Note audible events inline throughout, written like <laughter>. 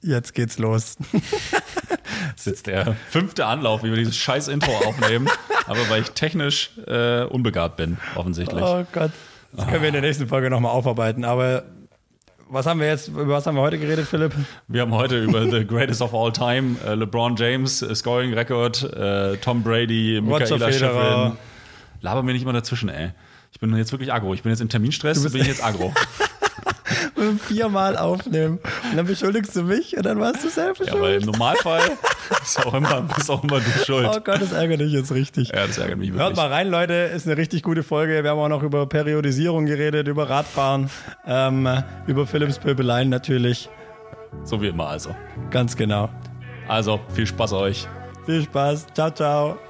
Jetzt geht's los. Das ist jetzt der fünfte Anlauf, wie wir dieses scheiß Intro aufnehmen. Aber weil ich technisch äh, unbegabt bin, offensichtlich. Oh Gott. Das können wir in der nächsten Folge nochmal aufarbeiten. Aber was haben wir jetzt, über was haben wir heute geredet, Philipp? Wir haben heute über The Greatest of All Time, äh, LeBron James, äh, Scoring Record, äh, Tom Brady, Michaela. Schifrin. Laber mir nicht immer dazwischen, ey. Ich bin jetzt wirklich aggro. Ich bin jetzt im Terminstress, bin ich jetzt aggro. <laughs> Viermal aufnehmen. Und dann beschuldigst du mich und dann warst du selber ja, weil im Normalfall <laughs> ist auch immer, bist auch immer du schuld. Oh Gott, das ärgert dich jetzt richtig. Ja, das ärgert mich Hört wirklich. mal rein, Leute, ist eine richtig gute Folge. Wir haben auch noch über Periodisierung geredet, über Radfahren, ähm, über Philipps Pöbeleien natürlich. So wie immer also. Ganz genau. Also, viel Spaß euch. Viel Spaß. Ciao, ciao.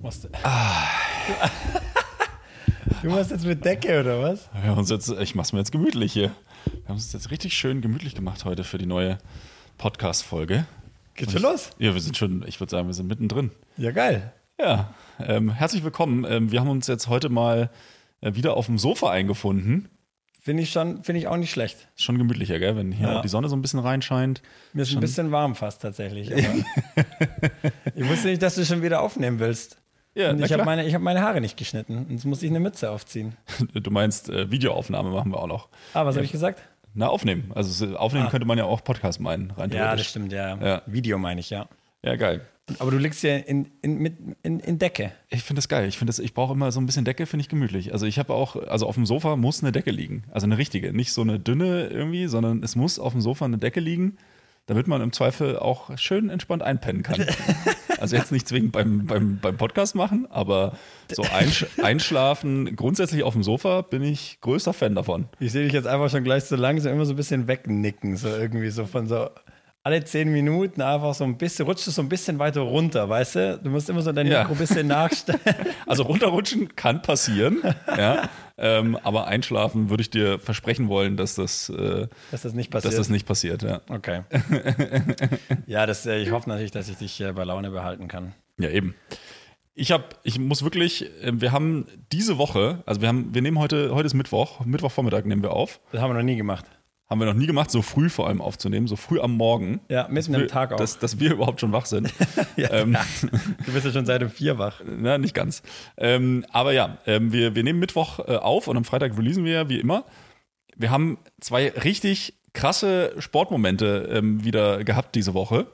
Was? <laughs> Du machst jetzt mit Decke, oder was? Wir haben uns jetzt, ich mach's mir jetzt gemütlich hier. Wir haben uns jetzt richtig schön gemütlich gemacht heute für die neue Podcast-Folge. Geht schon los? Ja, wir sind schon, ich würde sagen, wir sind mittendrin. Ja, geil. Ja, ähm, herzlich willkommen. Ähm, wir haben uns jetzt heute mal äh, wieder auf dem Sofa eingefunden. Finde ich schon, finde ich auch nicht schlecht. Ist schon gemütlicher, gell? Wenn hier Ja. auch die Sonne so ein bisschen reinscheint. Mir ist ein Schon- bisschen warm fast tatsächlich. Aber <laughs> ich wusste nicht, dass du schon wieder aufnehmen willst. Ja, ich habe meine, ich hab meine Haare nicht geschnitten. Und jetzt muss ich eine Mütze aufziehen. <laughs> Du meinst, äh, Videoaufnahme machen wir auch noch. Ah, was habe ich gesagt? Na, aufnehmen. Also so- aufnehmen könnte man ja auch Podcast meinen, rein Ja, das stimmt, ja. Ja. Video meine ich, ja. Ja, geil. Aber du liegst ja in, in, mit, in, in Decke. Ich finde das geil. Ich finde das, ich brauche immer so ein bisschen Decke, finde ich gemütlich. Also ich habe auch, also auf dem Sofa muss eine Decke liegen. Also eine richtige. Nicht so eine dünne irgendwie, sondern es muss auf dem Sofa eine Decke liegen, damit man im Zweifel auch schön entspannt einpennen kann. <laughs> Also jetzt nicht zwingend beim, beim, beim Podcast machen, aber so einsch einschlafen, grundsätzlich auf dem Sofa bin ich größter Fan davon. Ich sehe dich jetzt einfach schon gleich so langsam immer so ein bisschen wegnicken. So irgendwie so von so alle zehn Minuten einfach so ein bisschen, rutschst du so ein bisschen weiter runter, weißt du? Du musst immer so dein Ja. Mikro ein bisschen nachstellen. <laughs> Also runterrutschen kann passieren, ja. Ähm, aber einschlafen würde ich dir versprechen wollen, dass das, äh, dass das nicht passiert. dass das nicht passiert, ja. Okay. <laughs> ja, das, äh, ich hoffe natürlich, dass ich dich äh, bei Laune behalten kann. Ja, eben. Ich habe, ich muss wirklich, äh, wir haben diese Woche, also wir haben, wir nehmen heute, heute ist Mittwoch, Mittwochvormittag nehmen wir auf. Das haben wir noch nie gemacht. Haben wir noch nie gemacht, so früh vor allem aufzunehmen, so früh am Morgen. Ja, mitten am Tag auch. Dass, dass wir überhaupt schon wach sind. <laughs> ja, ähm, Du bist ja schon seit um vier wach. <laughs> Na, nicht ganz. Ähm, aber ja, ähm, wir, wir nehmen Mittwoch äh, auf und am Freitag releasen wir ja wie immer. Wir haben zwei richtig krasse Sportmomente ähm, wieder gehabt diese Woche.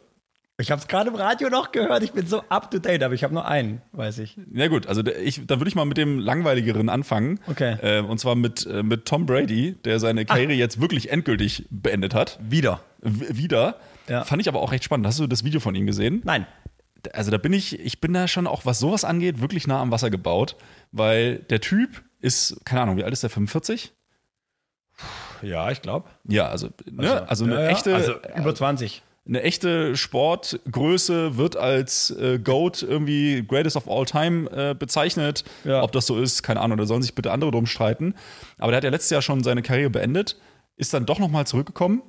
Ich habe es gerade im Radio noch gehört. Ich bin so up to date, aber ich habe nur einen, weiß ich. Na gut, also ich, da würde ich mal mit dem langweiligeren anfangen. Okay. Äh, und zwar mit, äh, mit Tom Brady, der seine Karriere jetzt wirklich endgültig beendet hat. Wieder. W wieder. Ja. Fand ich aber auch recht spannend. Hast du das Video von ihm gesehen? Nein. Also da bin ich, ich bin da schon auch, was sowas angeht, wirklich nah am Wasser gebaut, weil der Typ ist, keine Ahnung, wie alt ist der? 45? Ja, ich glaube. Ja, also, ne? also, eine ja, ja. echte, Also über 20. eine echte Sportgröße wird als äh, GOAT irgendwie Greatest of All Time äh, bezeichnet. Ja. Ob das so ist, keine Ahnung, da sollen sich bitte andere drum streiten. Aber der hat ja letztes Jahr schon seine Karriere beendet, ist dann doch nochmal zurückgekommen.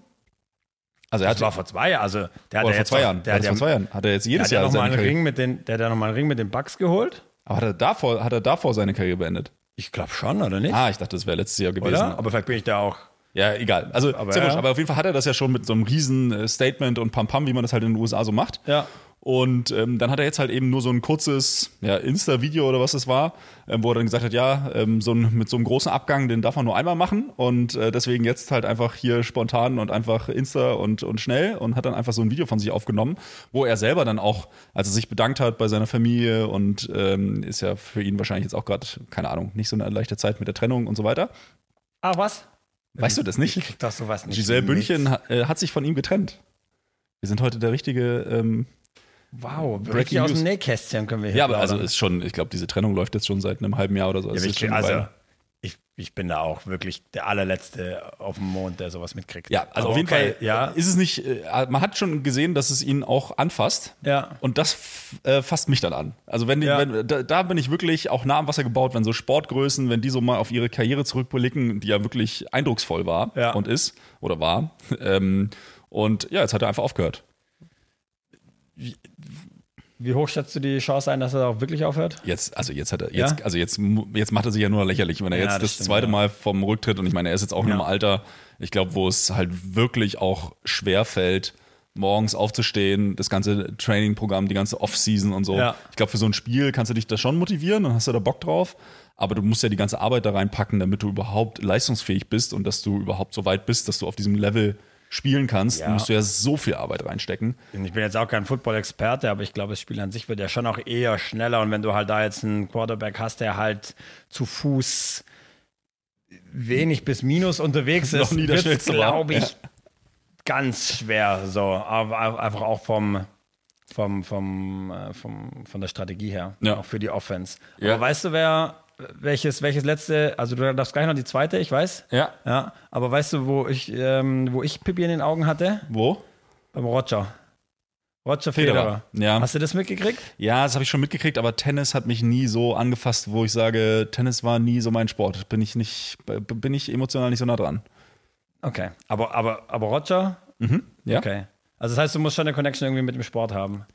Also er Das hat war vor zwei Jahren. Also, der hat vor jetzt zwei Jahren. Der das ja, vor zwei Jahren. Hat er jetzt der jedes ja Jahr seine einen Karriere. Ring mit den, der hat ja noch mal einen Ring mit den Bucks geholt. Aber hat er davor, hat er davor seine Karriere beendet? Ich glaube schon, oder nicht? Ah, ich dachte, das wäre letztes Jahr gewesen. oder? Aber vielleicht bin ich da auch. Ja, egal. Also, Aber ja. aber auf jeden Fall hat er das ja schon mit so einem riesen äh, Statement und Pam-Pam, wie man das halt in den USA so macht. Ja. Und ähm, dann hat er jetzt halt eben nur so ein kurzes ja, Insta-Video oder was es war, ähm, wo er dann gesagt hat, ja, ähm, so ein, mit so einem großen Abgang, den darf man nur einmal machen. Und äh, deswegen jetzt halt einfach hier spontan und einfach Insta und, und schnell und hat dann einfach so ein Video von sich aufgenommen, wo er selber dann auch, als er sich bedankt hat bei seiner Familie und ähm, ist ja für ihn wahrscheinlich jetzt auch gerade, keine Ahnung, nicht so eine leichte Zeit mit der Trennung und so weiter. Ah, was? Weißt du das nicht? Ich krieg doch sowas nicht. Giselle. Bündchen ha- äh, hat sich von ihm getrennt. Wir sind heute der richtige, ähm, Wow, Breaking wirklich aus dem Nähkästchen können wir hier Ja, aber also ist schon, ich glaube, diese Trennung läuft jetzt schon seit einem halben Jahr oder so. Ja, ist ich, also. Ich, ich bin da auch wirklich der allerletzte auf dem Mond, der sowas mitkriegt. Ja, also Aber auf jeden okay, Fall Ja, ist es nicht, äh, man hat schon gesehen, dass es ihn auch anfasst. Ja. Und das äh, fasst mich dann an. Also wenn, die, Ja. wenn da, da bin ich wirklich auch nah am Wasser gebaut, wenn so Sportgrößen, wenn die so mal auf ihre Karriere zurückblicken, die ja wirklich eindrucksvoll war Ja. und ist oder war. <laughs> Ähm, und ja, jetzt hat er einfach aufgehört. Wie hoch schätzt du die Chance ein, dass er auch wirklich aufhört? Jetzt, also jetzt hat er, Ja? jetzt, also jetzt, jetzt macht er sich ja nur lächerlich, wenn er Ja, jetzt das das, stimmt, zweite ja. Mal vom Rücktritt und ich meine, er ist jetzt auch in Ja. einem Alter, ich glaube, wo es halt wirklich auch schwer fällt, morgens aufzustehen, das ganze Trainingprogramm, die ganze Offseason und so. Ja. Ich glaube, für so ein Spiel kannst du dich da schon motivieren und hast du da Bock drauf. Aber du musst ja die ganze Arbeit da reinpacken, damit du überhaupt leistungsfähig bist und dass du überhaupt so weit bist, dass du auf diesem Level spielen kannst. Ja. Musst du ja so viel Arbeit reinstecken. Ich bin jetzt auch kein Football-Experte, aber ich glaube, das Spiel an sich wird ja schon auch eher schneller. Und wenn du halt da jetzt einen Quarterback hast, der halt zu Fuß wenig bis minus unterwegs <laughs> ist, Schnellste war. glaube ich, Ja. ganz schwer. So, aber einfach auch vom, vom, vom, äh, vom, von der Strategie her, Ja. auch für die Offense. Aber weißt du, wer welches, welches letzte, also du darfst gleich noch die zweite, ich weiß. Ja. Ja, aber weißt du, wo ich, ähm, wo ich Pippi in den Augen hatte? Wo? Beim Roger. Roger Federer. Ja. Hast du das mitgekriegt? Ja, das habe ich schon mitgekriegt, aber Tennis hat mich nie so angefasst, wo ich sage, Tennis war nie so mein Sport. Bin ich nicht, bin ich emotional nicht so nah dran. Okay. Aber, aber, aber Roger? Ja. Okay. Also das heißt, du musst schon eine Connection irgendwie mit dem Sport haben.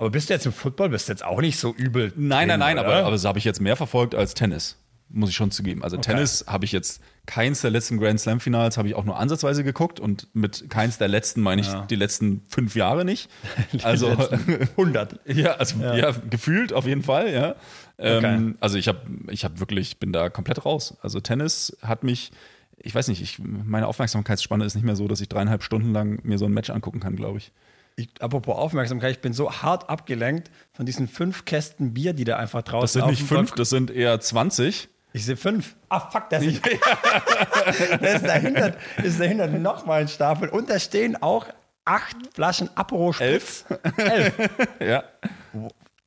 Aber bist du jetzt im Football, bist du jetzt auch nicht so übel. Nein, nein, nein, aber, aber das habe ich jetzt mehr verfolgt als Tennis. Muss ich schon zugeben. Also Tennis habe ich jetzt keins der letzten Grand Slam Finals habe ich auch nur ansatzweise geguckt und mit keins der letzten meine ich die letzten fünf Jahre nicht. <laughs> Also 100. <laughs> Ja, also ja. gefühlt auf jeden Fall, ja. Ähm, Okay. Also ich habe ich hab wirklich, bin da komplett raus. Also Tennis hat mich, ich weiß nicht, ich, meine Aufmerksamkeitsspanne ist nicht mehr so, dass ich dreieinhalb Stunden lang mir so ein Match angucken kann, glaube ich. Ich, apropos Aufmerksamkeit, ich bin so hart abgelenkt von diesen fünf Kästen Bier, die da einfach draußen Das sind nicht fünf, das sind eher 20. Ich sehe fünf. Ah, fuck, das ist, <laughs> <laughs> das ist dahinter, ist dahinter nochmal ein Stapel. Und da stehen auch acht Flaschen Aperol Spritz. Elf. <laughs> Ja.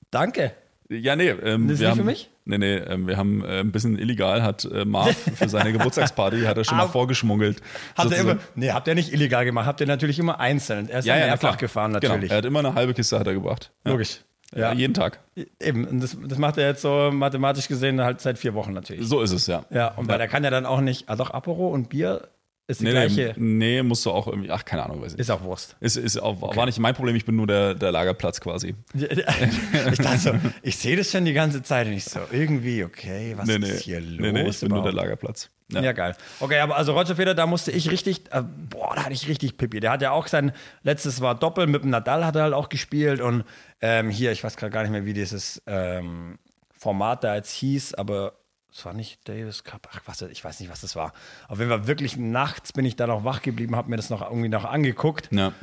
Danke. Ja, nee. Ähm, Das ist wir nicht haben, für mich? Nee, nee, ähm, wir haben äh, ein bisschen illegal, hat äh, Marv <laughs> für seine Geburtstagsparty, hat er schon mal Ah. vorgeschmuggelt. Habt ihr sozusagen. immer, nee, habt ihr nicht illegal gemacht, habt ihr natürlich immer einzeln. Er ist ja, ja, mehrfach gefahren, natürlich. Genau. Er hat immer eine halbe Kiste hat er gebracht. Ja. Logisch. Ja. Ja, jeden Tag. eben. Und das, das macht er jetzt so mathematisch gesehen halt seit vier Wochen natürlich. So ist es, ja. Ja, und weil er kann ja dann auch nicht, ah doch, Apero und Bier ist die Nee, gleiche. nee, nee, musst du auch irgendwie, ach, keine Ahnung, weiß ich. Ist auch Wurst. Ist, ist auch, war nicht mein Problem, ich bin nur der, der Lagerplatz quasi. <laughs> ich dachte so, ich sehe das schon die ganze Zeit und ich so, irgendwie, okay, was Nee, ist hier los? nee, nee, ich bin nur der? Lagerplatz. Ja. geil. Okay, aber also Roger Federer, da musste ich richtig, äh, boah, da hatte ich richtig Pippi. Der hat ja auch sein letztes war Doppel mit dem Nadal hat er halt auch gespielt und ähm, hier, ich weiß gerade gar nicht mehr, wie dieses ähm, Format da jetzt hieß, aber es war nicht Davis Cup, ach was, ich weiß nicht, was das war. Auf jeden Fall wirklich nachts bin ich da noch wach geblieben, habe mir das noch irgendwie noch angeguckt. Ja.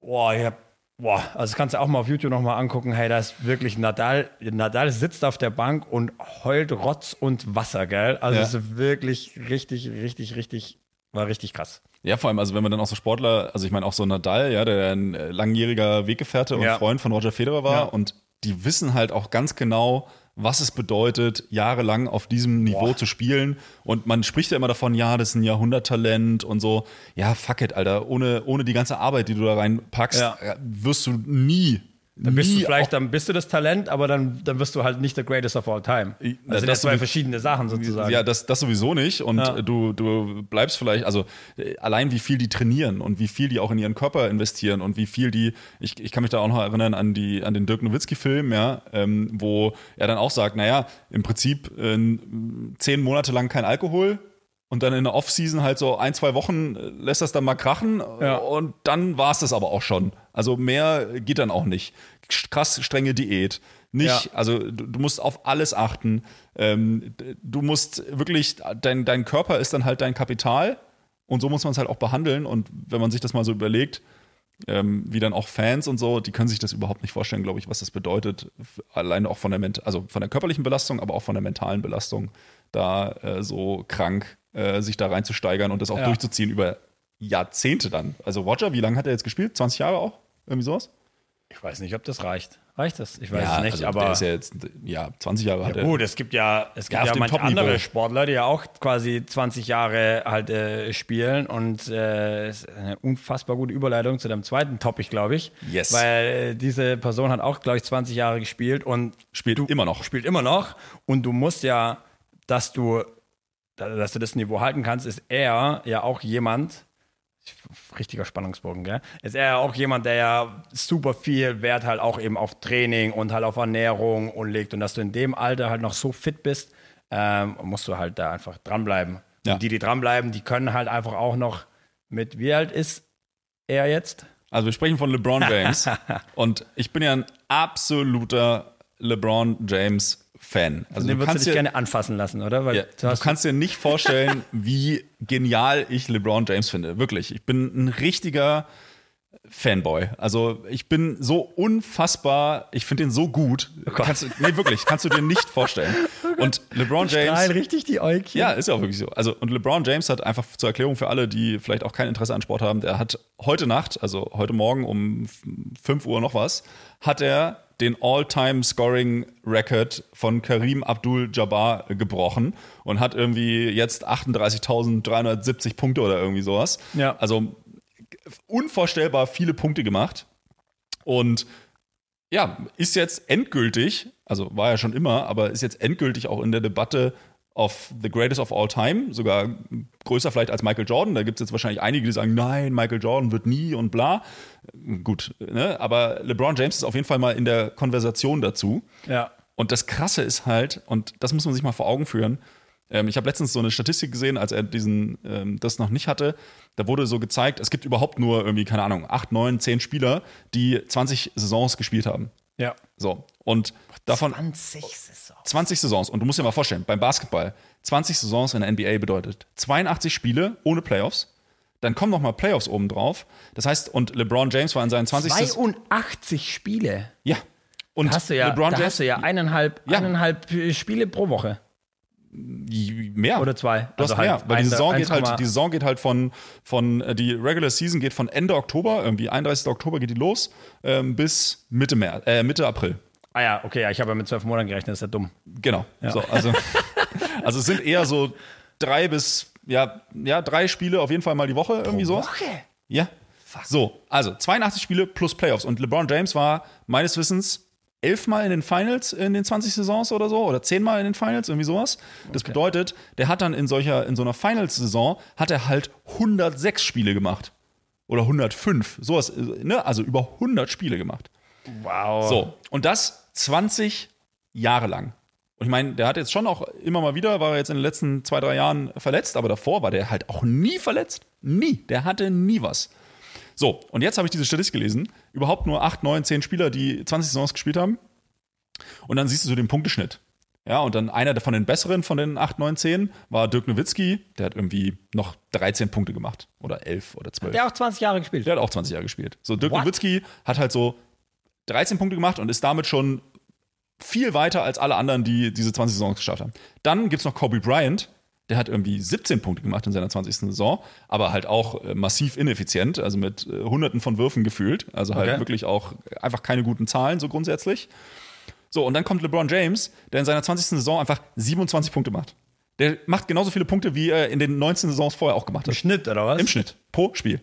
Boah, ich hab, boah, also das kannst du auch mal auf YouTube noch mal angucken. Hey, da ist wirklich Nadal, Nadal sitzt auf der Bank und heult Rotz und Wasser, gell? Also Ja. es ist wirklich richtig, richtig, richtig, war richtig krass. Ja, vor allem, also wenn man dann auch so Sportler, also ich meine auch so Nadal, ja, der ein äh, langjähriger Weggefährte und Ja. Freund von Roger Federer war Ja. und die wissen halt auch ganz genau, was es bedeutet, jahrelang auf diesem Niveau Boah. zu spielen. Und man spricht ja immer davon, ja, das ist ein Jahrhunderttalent und so. Ja, fuck it, Alter. Ohne, ohne die ganze Arbeit, die du da reinpackst, Ja. äh, wirst du nie. Dann bist du vielleicht, dann bist du das Talent, aber dann, dann wirst du halt nicht der greatest of all time. Also das das sind zwei verschiedene Sachen sozusagen. Ja, das, das sowieso nicht. Und Ja. du, du bleibst vielleicht, also äh, allein wie viel die trainieren und wie viel die auch in ihren Körper investieren und wie viel die, ich, ich kann mich da auch noch erinnern an, die, an den Dirk Nowitzki-Film, ja, ähm, wo er dann auch sagt, naja, im Prinzip äh, zehn Monate lang kein Alkohol. Und dann in der Off-Season halt so ein, zwei Wochen äh, lässt das dann mal krachen Ja. und dann war es das aber auch schon. Also mehr geht dann auch nicht. Krass strenge Diät. Nicht, Ja. also du, du musst auf alles achten. Ähm, du musst wirklich, dein, dein Körper ist dann halt dein Kapital und so muss man es halt auch behandeln. Und wenn man sich das mal so überlegt, ähm, wie dann auch Fans und so, die können sich das überhaupt nicht vorstellen, glaube ich, was das bedeutet. Alleine auch von der, also von der körperlichen Belastung, aber auch von der mentalen Belastung, da äh, so krank äh, sich da reinzusteigern und das auch Ja. durchzuziehen über Jahrzehnte dann. Also Roger, wie lange hat er jetzt gespielt? 20 Jahre auch? Irgendwie sowas? Ich weiß nicht, ob das reicht. Reicht das? Ich weiß ja, es nicht, also aber. der ist ja jetzt, ja, 20 Jahre hat Ja, er. gut, es gibt ja, es gibt ja dem manche andere Sportler, die ja auch quasi 20 Jahre halt äh, spielen und äh, ist eine unfassbar gute Überleitung zu deinem zweiten Topic, glaube ich. Yes. Weil äh, diese Person hat auch, glaube ich, 20 Jahre gespielt und Spielt immer noch. spielt immer noch und du musst ja, dass du, dass du das Niveau halten kannst, ist er ja auch jemand, richtiger Spannungsbogen, gell? Ist er ja auch jemand, der ja super viel Wert halt auch eben auf Training und halt auf Ernährung und legt und dass du in dem Alter halt noch so fit bist, ähm, musst du halt da einfach dranbleiben. Ja. Und die, die dranbleiben, die können halt einfach auch noch mit, wie alt ist er jetzt? Also wir sprechen von LeBron James <laughs> und ich bin ja ein absoluter LeBron James Fan. Also Den du würdest du kannst, dich dir, gerne anfassen lassen, oder? Weil ja, du du kannst dir nicht vorstellen, <laughs> wie genial ich LeBron James finde. Wirklich. Ich bin ein richtiger Fanboy. Also ich bin so unfassbar, ich finde ihn so gut. kannst du, nee, wirklich, kannst du dir nicht vorstellen. <laughs> Und LeBron James. strahlen richtig die Äugchen. Ja, ist ja auch wirklich so. Also, und LeBron James hat einfach zur Erklärung für alle, die vielleicht auch kein Interesse an Sport haben, der hat heute Nacht, also heute Morgen um 5 Uhr noch was, hat er den All-Time-Scoring-Record von Karim Abdul-Jabbar gebrochen und hat irgendwie jetzt 38.370 Punkte oder irgendwie sowas. Ja. Also unvorstellbar viele Punkte gemacht. Und ja, ist jetzt endgültig, also war ja schon immer, aber ist jetzt endgültig auch in der Debatte of the greatest of all time, sogar größer vielleicht als Michael Jordan. Da gibt es jetzt wahrscheinlich einige, die sagen, nein, Michael Jordan wird nie und bla. Gut, ne? aber LeBron James ist auf jeden Fall mal in der Konversation dazu. Ja. Und das Krasse ist halt, und das muss man sich mal vor Augen führen, ähm, ich habe letztens so eine Statistik gesehen, als er diesen, ähm, das noch nicht hatte. Da wurde so gezeigt, es gibt überhaupt nur irgendwie, keine Ahnung, 8, 9, 10 Spieler, die 20 Saisons gespielt haben. Ja. So. Und davon 20 Saison. 20 Saisons. Und du musst dir mal vorstellen, beim Basketball, 20 Saisons in der NBA bedeutet 82 Spiele ohne Playoffs. Dann kommen noch mal Playoffs oben drauf. Das heißt, und LeBron James war in seinen 20. 82 Spiele. Ja. Und Da hast du ja, LeBron da James hast du ja eineinhalb, Ja. eineinhalb Spiele pro Woche. Mehr. Oder zwei. Du hast Also mehr, halt weil die Saison, geht 1,8. halt, die Saison geht halt von, von, äh, die Regular Season geht von Ende Oktober, irgendwie 31. Oktober geht die los, ähm, bis Mitte, März, äh, Mitte April. Ah ja, okay, ja, ich habe ja mit zwölf Monaten gerechnet, das ist ja dumm. Genau. So, also, <laughs> also es sind eher so drei bis, ja, ja, drei Spiele auf jeden Fall mal die Woche, irgendwie so. Ja. So, also 82 Spiele plus Playoffs. Und LeBron James war meines Wissens elfmal in den Finals in den 20 Saisons oder so oder zehnmal in den Finals, irgendwie sowas. Das bedeutet, der hat dann in solcher, in so einer Finals-Saison hat er halt 106 Spiele gemacht. Oder 105, sowas, ne? Also über 100 Spiele gemacht. Wow. So, und das 20 Jahre lang. Und ich meine, der hat jetzt schon auch immer mal wieder, war er jetzt in den letzten zwei, drei Jahren verletzt, aber davor war der halt auch nie verletzt. Nie. Der hatte nie was. So, und jetzt habe ich diese Statistik gelesen. Überhaupt nur 8, 9, 10 Spieler, die 20 Saisons gespielt haben. Und dann siehst du so den Punkteschnitt. Ja, und dann einer von den besseren von den 8, 9, 10 war Dirk Nowitzki. Der hat irgendwie noch 13 Punkte gemacht. Oder 11 oder 12. Der hat auch 20 Jahre gespielt. Der hat auch 20 Jahre gespielt. So, Dirk What? Nowitzki hat halt so 13 Punkte gemacht und ist damit schon viel weiter als alle anderen, die diese 20 Saisons geschafft haben. Dann gibt es noch Kobe Bryant, der hat irgendwie 17 Punkte gemacht in seiner 20. Saison, aber halt auch äh, massiv ineffizient, also mit äh, hunderten von Würfen gefühlt. Also halt Okay. wirklich auch einfach keine guten Zahlen, so grundsätzlich. So, und dann kommt LeBron James, der in seiner 20. Saison einfach 27 Punkte macht. Der macht genauso viele Punkte, wie er in den 19 Saisons vorher auch gemacht hat. Im Schnitt, oder was? Im Schnitt. Pro Spiel.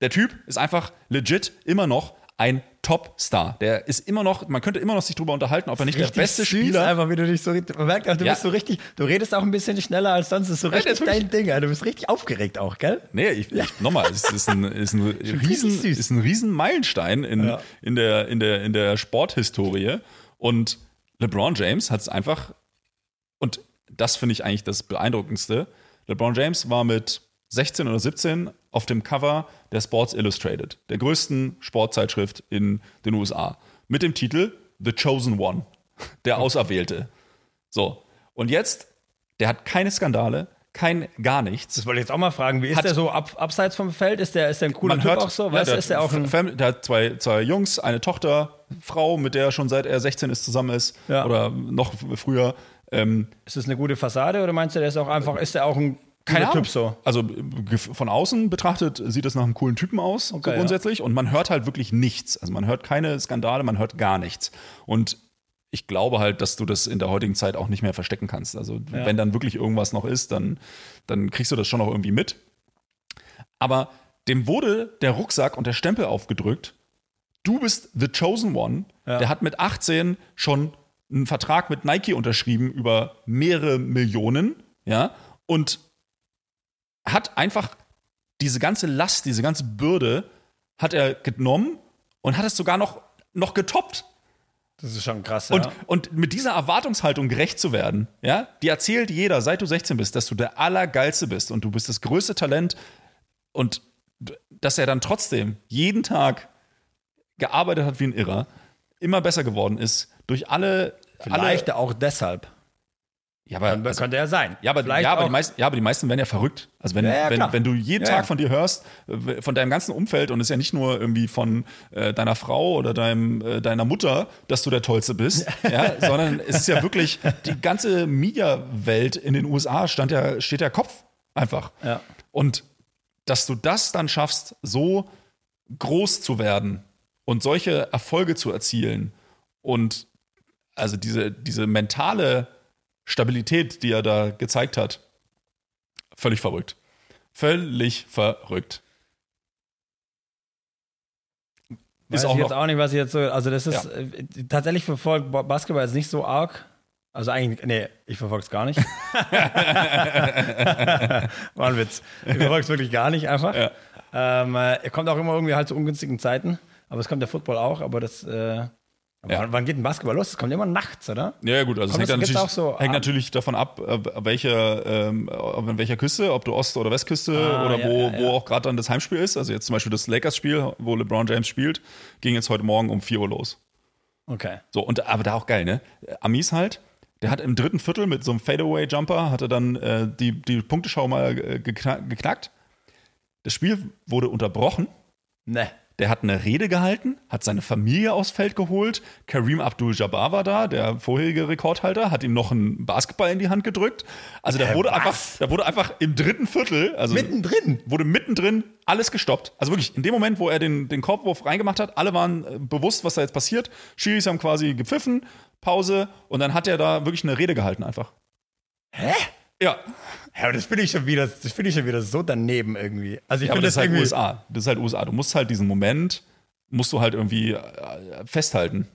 Der Typ ist einfach legit immer noch ein Top-Star. Der ist immer noch, man könnte immer noch sich drüber unterhalten, ob er nicht der beste süß, Spieler Einfach, wie du dich so richtig, man merkt auch, du Ja. bist so richtig, du redest auch ein bisschen schneller als sonst, das ist so der richtig ist dein Ding, Alter. du bist richtig aufgeregt auch, gell? Nee, ich, ich nochmal, es ist ein, ist ein, <laughs> riesen, ist ein riesen Meilenstein in, Ja. in, der, in, der, in der Sporthistorie. Und LeBron James hat es einfach, und das finde ich eigentlich das Beeindruckendste. LeBron James war mit 16 oder 17 auf dem Cover der Sports Illustrated, der größten Sportzeitschrift in den USA, mit dem Titel The Chosen One, der Auserwählte. So, und jetzt, der hat keine Skandale, kein gar nichts. Das wollte ich jetzt auch mal fragen, wie ist Hat- der so ab, abseits vom Feld? Ist der, ist der ein cooler Typ hört auch so? ja, Weißt du, der ist der auch ein. Fam- der hat zwei, zwei Jungs, eine Tochter, Frau, mit der er schon seit er 16 ist zusammen ist Ja. oder noch früher. Ähm, Ist das eine gute Fassade oder meinst du, der ist auch einfach, ist der auch ein Keine Ahnung. Typ so? Also äh, von außen betrachtet sieht das nach einem coolen Typen aus, so Okay, ja. grundsätzlich. Und man hört halt wirklich nichts. Also man hört keine Skandale, man hört gar nichts. Und ich glaube halt, dass du das in der heutigen Zeit auch nicht mehr verstecken kannst. Also Ja. wenn dann wirklich irgendwas noch ist, dann, dann kriegst du das schon noch irgendwie mit. Aber dem wurde der Rucksack und der Stempel aufgedrückt. Du bist the chosen one. Ja. Der hat mit 18 schon einen Vertrag mit Nike unterschrieben über mehrere Millionen, ja, und hat einfach diese ganze Last, diese ganze Bürde hat er genommen und hat es sogar noch, noch getoppt. Das ist schon krass, Und, ja. und mit dieser Erwartungshaltung gerecht zu werden, ja, die erzählt jeder, seit du 16 bist, dass du der Allergeilste bist und du bist das größte Talent und dass er dann trotzdem jeden Tag gearbeitet hat wie ein Irrer, immer besser geworden ist, durch alle. Vielleicht alle, auch deshalb. Ja, aber, Könnte also, ja sein. ja, aber, Vielleicht ja, aber die meisten, ja, aber die meisten werden ja verrückt. Also wenn, Ja, ja, wenn, wenn du jeden Ja, Tag ja. von dir hörst, von deinem ganzen Umfeld, und es ist ja nicht nur irgendwie von äh, deiner Frau oder deinem, äh, deiner Mutter, dass du der Tollste bist, <laughs> ja, sondern es ist ja wirklich, die ganze Media-Welt in den USA stand ja, steht ja Kopf einfach. Ja. Und dass du das dann schaffst, so groß zu werden und solche Erfolge zu erzielen und also diese, diese mentale Stabilität, die er da gezeigt hat, völlig verrückt. Völlig verrückt. Weiß Ist auch ich jetzt auch nicht, was ich jetzt so. Also, das ist Ja. äh, tatsächlich verfolgt Ba- Basketball jetzt nicht so arg. Also, eigentlich, nee, ich verfolge es gar nicht. <laughs> War ein Witz. Ich verfolge es wirklich gar nicht einfach. Ja. Ähm, äh, er kommt auch immer irgendwie halt zu ungünstigen Zeiten. Aber es kommt der Football auch. Aber das. Äh, Ja. wann, geht ein Basketball los? Es kommt immer nachts, oder? ja, ja, gut, also es Kommt hängt, das- dann gibt's natürlich, auch so hängt natürlich davon ab, äh, welcher, ähm, an welcher Küste, ob du Ost- oder Westküste Ah, oder ja, wo, ja, wo auch gerade dann das Heimspiel ist. Also jetzt zum Beispiel das Lakers-Spiel, wo LeBron James spielt, ging jetzt heute Morgen um 4 Uhr los. Okay. So, und aber da auch geil, ne? Amis halt, der hat im dritten Viertel mit so einem Fadeaway-Jumper, hat er dann äh, die, die Punkteschau mal äh, gekna geknackt. Das Spiel wurde unterbrochen. Ne. Der hat eine Rede gehalten, hat seine Familie aufs Feld geholt. Kareem Abdul-Jabbar war da, der vorherige Rekordhalter, hat ihm noch einen Basketball in die Hand gedrückt. Also da Hä, wurde was? einfach, da wurde einfach im dritten Viertel, also Mittendrin. wurde mittendrin alles gestoppt. Also wirklich, in dem Moment, wo er den, den Korbwurf reingemacht hat, alle waren äh, bewusst, was da jetzt passiert. Schiris haben quasi gepfiffen, Pause und dann hat er da wirklich eine Rede gehalten einfach. Hä? Ja, Ja, aber das finde ich schon wieder, das finde ich schon wieder so daneben irgendwie. Also ich ja aber finde das ist das halt irgendwie. USA. Das ist halt USA. Du musst halt diesen Moment, musst du halt irgendwie äh, festhalten.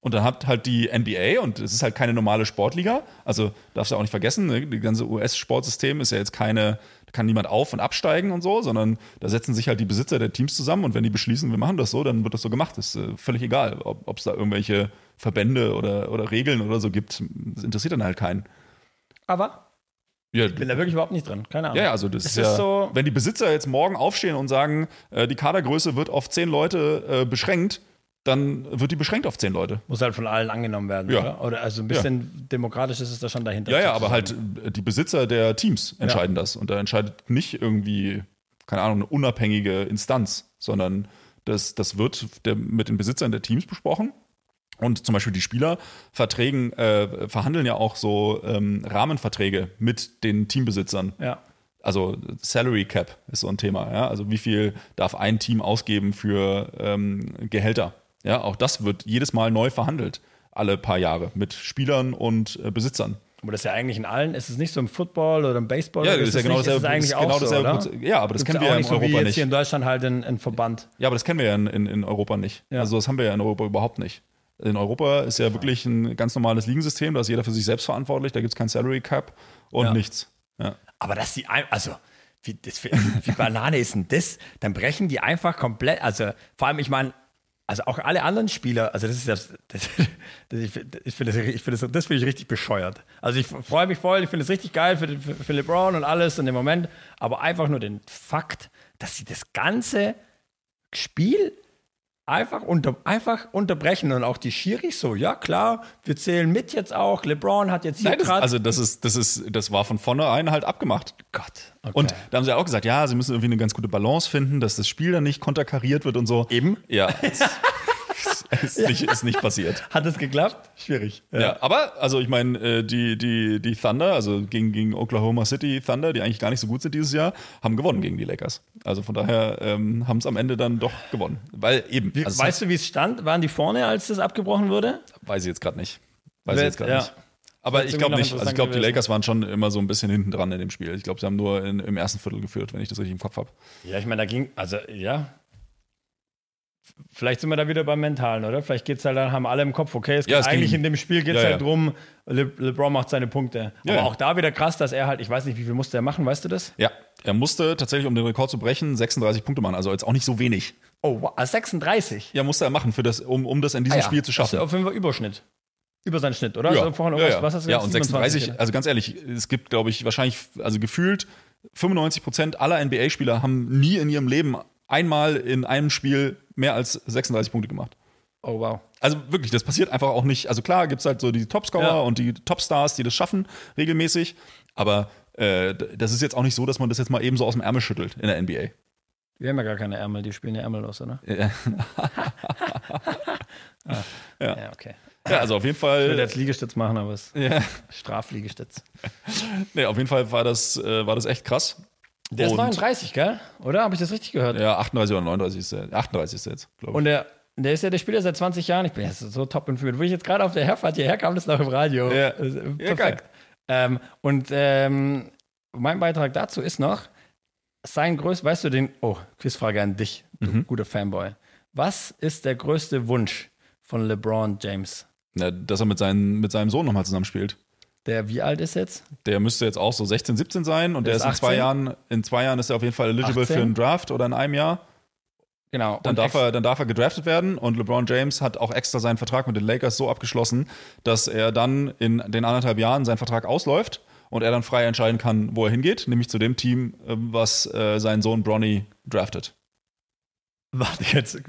Und dann hat halt die NBA, und es ist halt keine normale Sportliga, also darfst du auch nicht vergessen, ne? das ganze US-Sportsystem ist ja jetzt keine, da kann niemand auf- und absteigen und so, sondern da setzen sich halt die Besitzer der Teams zusammen und wenn die beschließen, wir machen das so, dann wird das so gemacht. Das ist äh, völlig egal, ob es da irgendwelche Verbände oder, oder Regeln oder so gibt. Das interessiert dann halt keinen. Aber Ja, ich bin da wirklich überhaupt nicht drin. Keine Ahnung. Ja, ja, also das Es ist, ist ja, so- wenn die Besitzer jetzt morgen aufstehen und sagen, äh, die Kadergröße wird auf zehn Leute äh, beschränkt, dann wird die beschränkt auf zehn Leute. Muss halt von allen angenommen werden, Ja. oder? Oder also ein bisschen demokratisch ist es da schon dahinter. Ja, ja, aber halt äh, die Besitzer der Teams entscheiden das und da entscheidet nicht irgendwie, keine Ahnung, eine unabhängige Instanz, sondern das, das wird der, mit den Besitzern der Teams besprochen. Und zum Beispiel die Spieler verträgen, äh, verhandeln ja auch so ähm, Rahmenverträge mit den Teambesitzern. Ja. also Salary Cap ist so ein Thema, ja. Also wie viel darf ein Team ausgeben für ähm, Gehälter? Ja, auch das wird jedes Mal neu verhandelt, alle paar Jahre, mit Spielern und äh, Besitzern. Aber das ist ja eigentlich in allen, ist es nicht so im Football oder im Baseball? Ja, das ist ja genau dasselbe- auch genau so, oder? Ja, aber das Gibt's kennen wir ja in so Europa jetzt nicht. hier in Deutschland halt ein Verband. Ja, aber das kennen wir ja in, in, in Europa nicht. Ja. Also das haben wir ja in Europa überhaupt nicht. In Europa ist ja wirklich ein ganz normales Ligensystem, da ist jeder für sich selbst verantwortlich, da gibt es kein Salary Cap und Ja. nichts. Ja. Aber dass die, also, wie, das, für- wie Banane ist denn das? Dann brechen die einfach komplett, also vor allem, ich meine, also auch alle anderen Spieler, also das ist das, das, <laughs> das ich, finde- ich finde das, ich finde das, das finde ich richtig bescheuert. Also ich freue mich voll, ich finde es richtig geil für, für, für LeBron und alles in dem Moment, aber einfach nur den Fakt, dass sie das ganze Spiel einfach, unter, einfach unterbrechen und auch die Schiris so, ja klar, wir zählen mit jetzt auch, LeBron hat jetzt hier Nein, das, also das ist, das ist, das war von vornherein halt abgemacht. Gott. Okay. Und da haben sie auch gesagt, ja, sie müssen irgendwie eine ganz gute Balance finden, dass das Spiel dann nicht konterkariert wird und so. Eben. Ja. <laughs> ist, nicht, ist nicht passiert. Hat es geklappt? Schwierig. Ja, aber, also ich meine, äh, die, die, die Thunder, also gegen, gegen Oklahoma City Thunder, die eigentlich gar nicht so gut sind dieses Jahr, haben gewonnen gegen die Lakers. Also von daher ähm, haben es am Ende dann doch gewonnen. Weil eben. Also weißt du, wie es stand? Waren die vorne, als das abgebrochen wurde? Weiß ich jetzt gerade nicht. Weiß ich jetzt gerade ja. nicht. Aber ich glaube nicht. Also ich glaube, die Lakers waren schon immer so ein bisschen hinten dran in dem Spiel. Ich glaube, sie haben nur in, im ersten Viertel geführt, wenn ich das richtig im Kopf habe. Ja, ich meine, da ging, also ja. Vielleicht sind wir da wieder beim Mentalen, oder? Vielleicht geht es halt, dann haben alle im Kopf, okay, es Ja, geht es eigentlich ging- in dem Spiel geht es Ja, halt ja. drum, Le LeBron macht seine Punkte. Ja, Aber auch da wieder krass, dass er halt, ich weiß nicht, wie viel musste er machen, weißt du das? Ja, er musste tatsächlich, um den Rekord zu brechen, 36 Punkte machen. Also jetzt auch nicht so wenig. Oh, wow, ah, 36. Ja, musste er machen, für das, um, um das in diesem Ah Spiel zu Das schaffen. ist auf jeden Fall Überschnitt. Über seinen Schnitt, oder? Ja, Also vorhin ja, ja. Was hast du ja, und 27, 36, oder? also ganz ehrlich, es gibt, glaube ich, wahrscheinlich, also gefühlt 95 Prozent aller NBA-Spieler haben nie in ihrem Leben einmal in einem Spiel mehr als 36 Punkte gemacht. Oh, wow. Also wirklich, das passiert einfach auch nicht. Also klar, gibt es halt so die Topscorer Ja. und die Topstars, die das schaffen, regelmäßig. Aber äh, das ist jetzt auch nicht so, dass man das jetzt mal eben so aus dem Ärmel schüttelt in der NBA. Wir haben ja gar keine Ärmel, die spielen ja ärmellos, oder? <laughs> Ja, Ja, okay. ja also auf jeden Ich würde Fall. jetzt Liegestütz machen, aber es ist Ja, Strafliegestütz. <laughs> nee, auf jeden Fall war das, äh, war das echt krass. Der ist Und- 39, gell? Oder? Habe ich das richtig gehört? Ja, 38 oder 39 ist der. 38 ist der jetzt, glaube ich. Und der, der ist ja der Spieler seit 20 Jahren. Ich bin jetzt so top informiert. Wo ich jetzt gerade auf der Herfahrt hierher kam, das noch im Radio. Ja. Das ist, äh, Ja, Perfekt. ähm, und ähm, mein Beitrag dazu ist noch, sein größter, weißt du den, oh, Quizfrage an dich, du Mhm. guter Fanboy. Was ist der größte Wunsch von LeBron James? Ja, dass er mit, seinen, mit seinem Sohn nochmal zusammenspielt. Der wie alt ist jetzt? Der müsste jetzt auch so 16, 17 sein und Der der, ist ist in zwei 18? Jahren, in zwei Jahren ist er auf jeden Fall eligible 18? für einen Draft oder in einem Jahr. Genau. Dann darf, er, dann darf er gedraftet werden und LeBron James hat auch extra seinen Vertrag mit den Lakers so abgeschlossen, dass er dann in den anderthalb Jahren sein Vertrag ausläuft und er dann frei entscheiden kann, wo er hingeht, nämlich zu dem Team, äh, was äh, seinen Sohn Bronny draftet. Warte jetzt.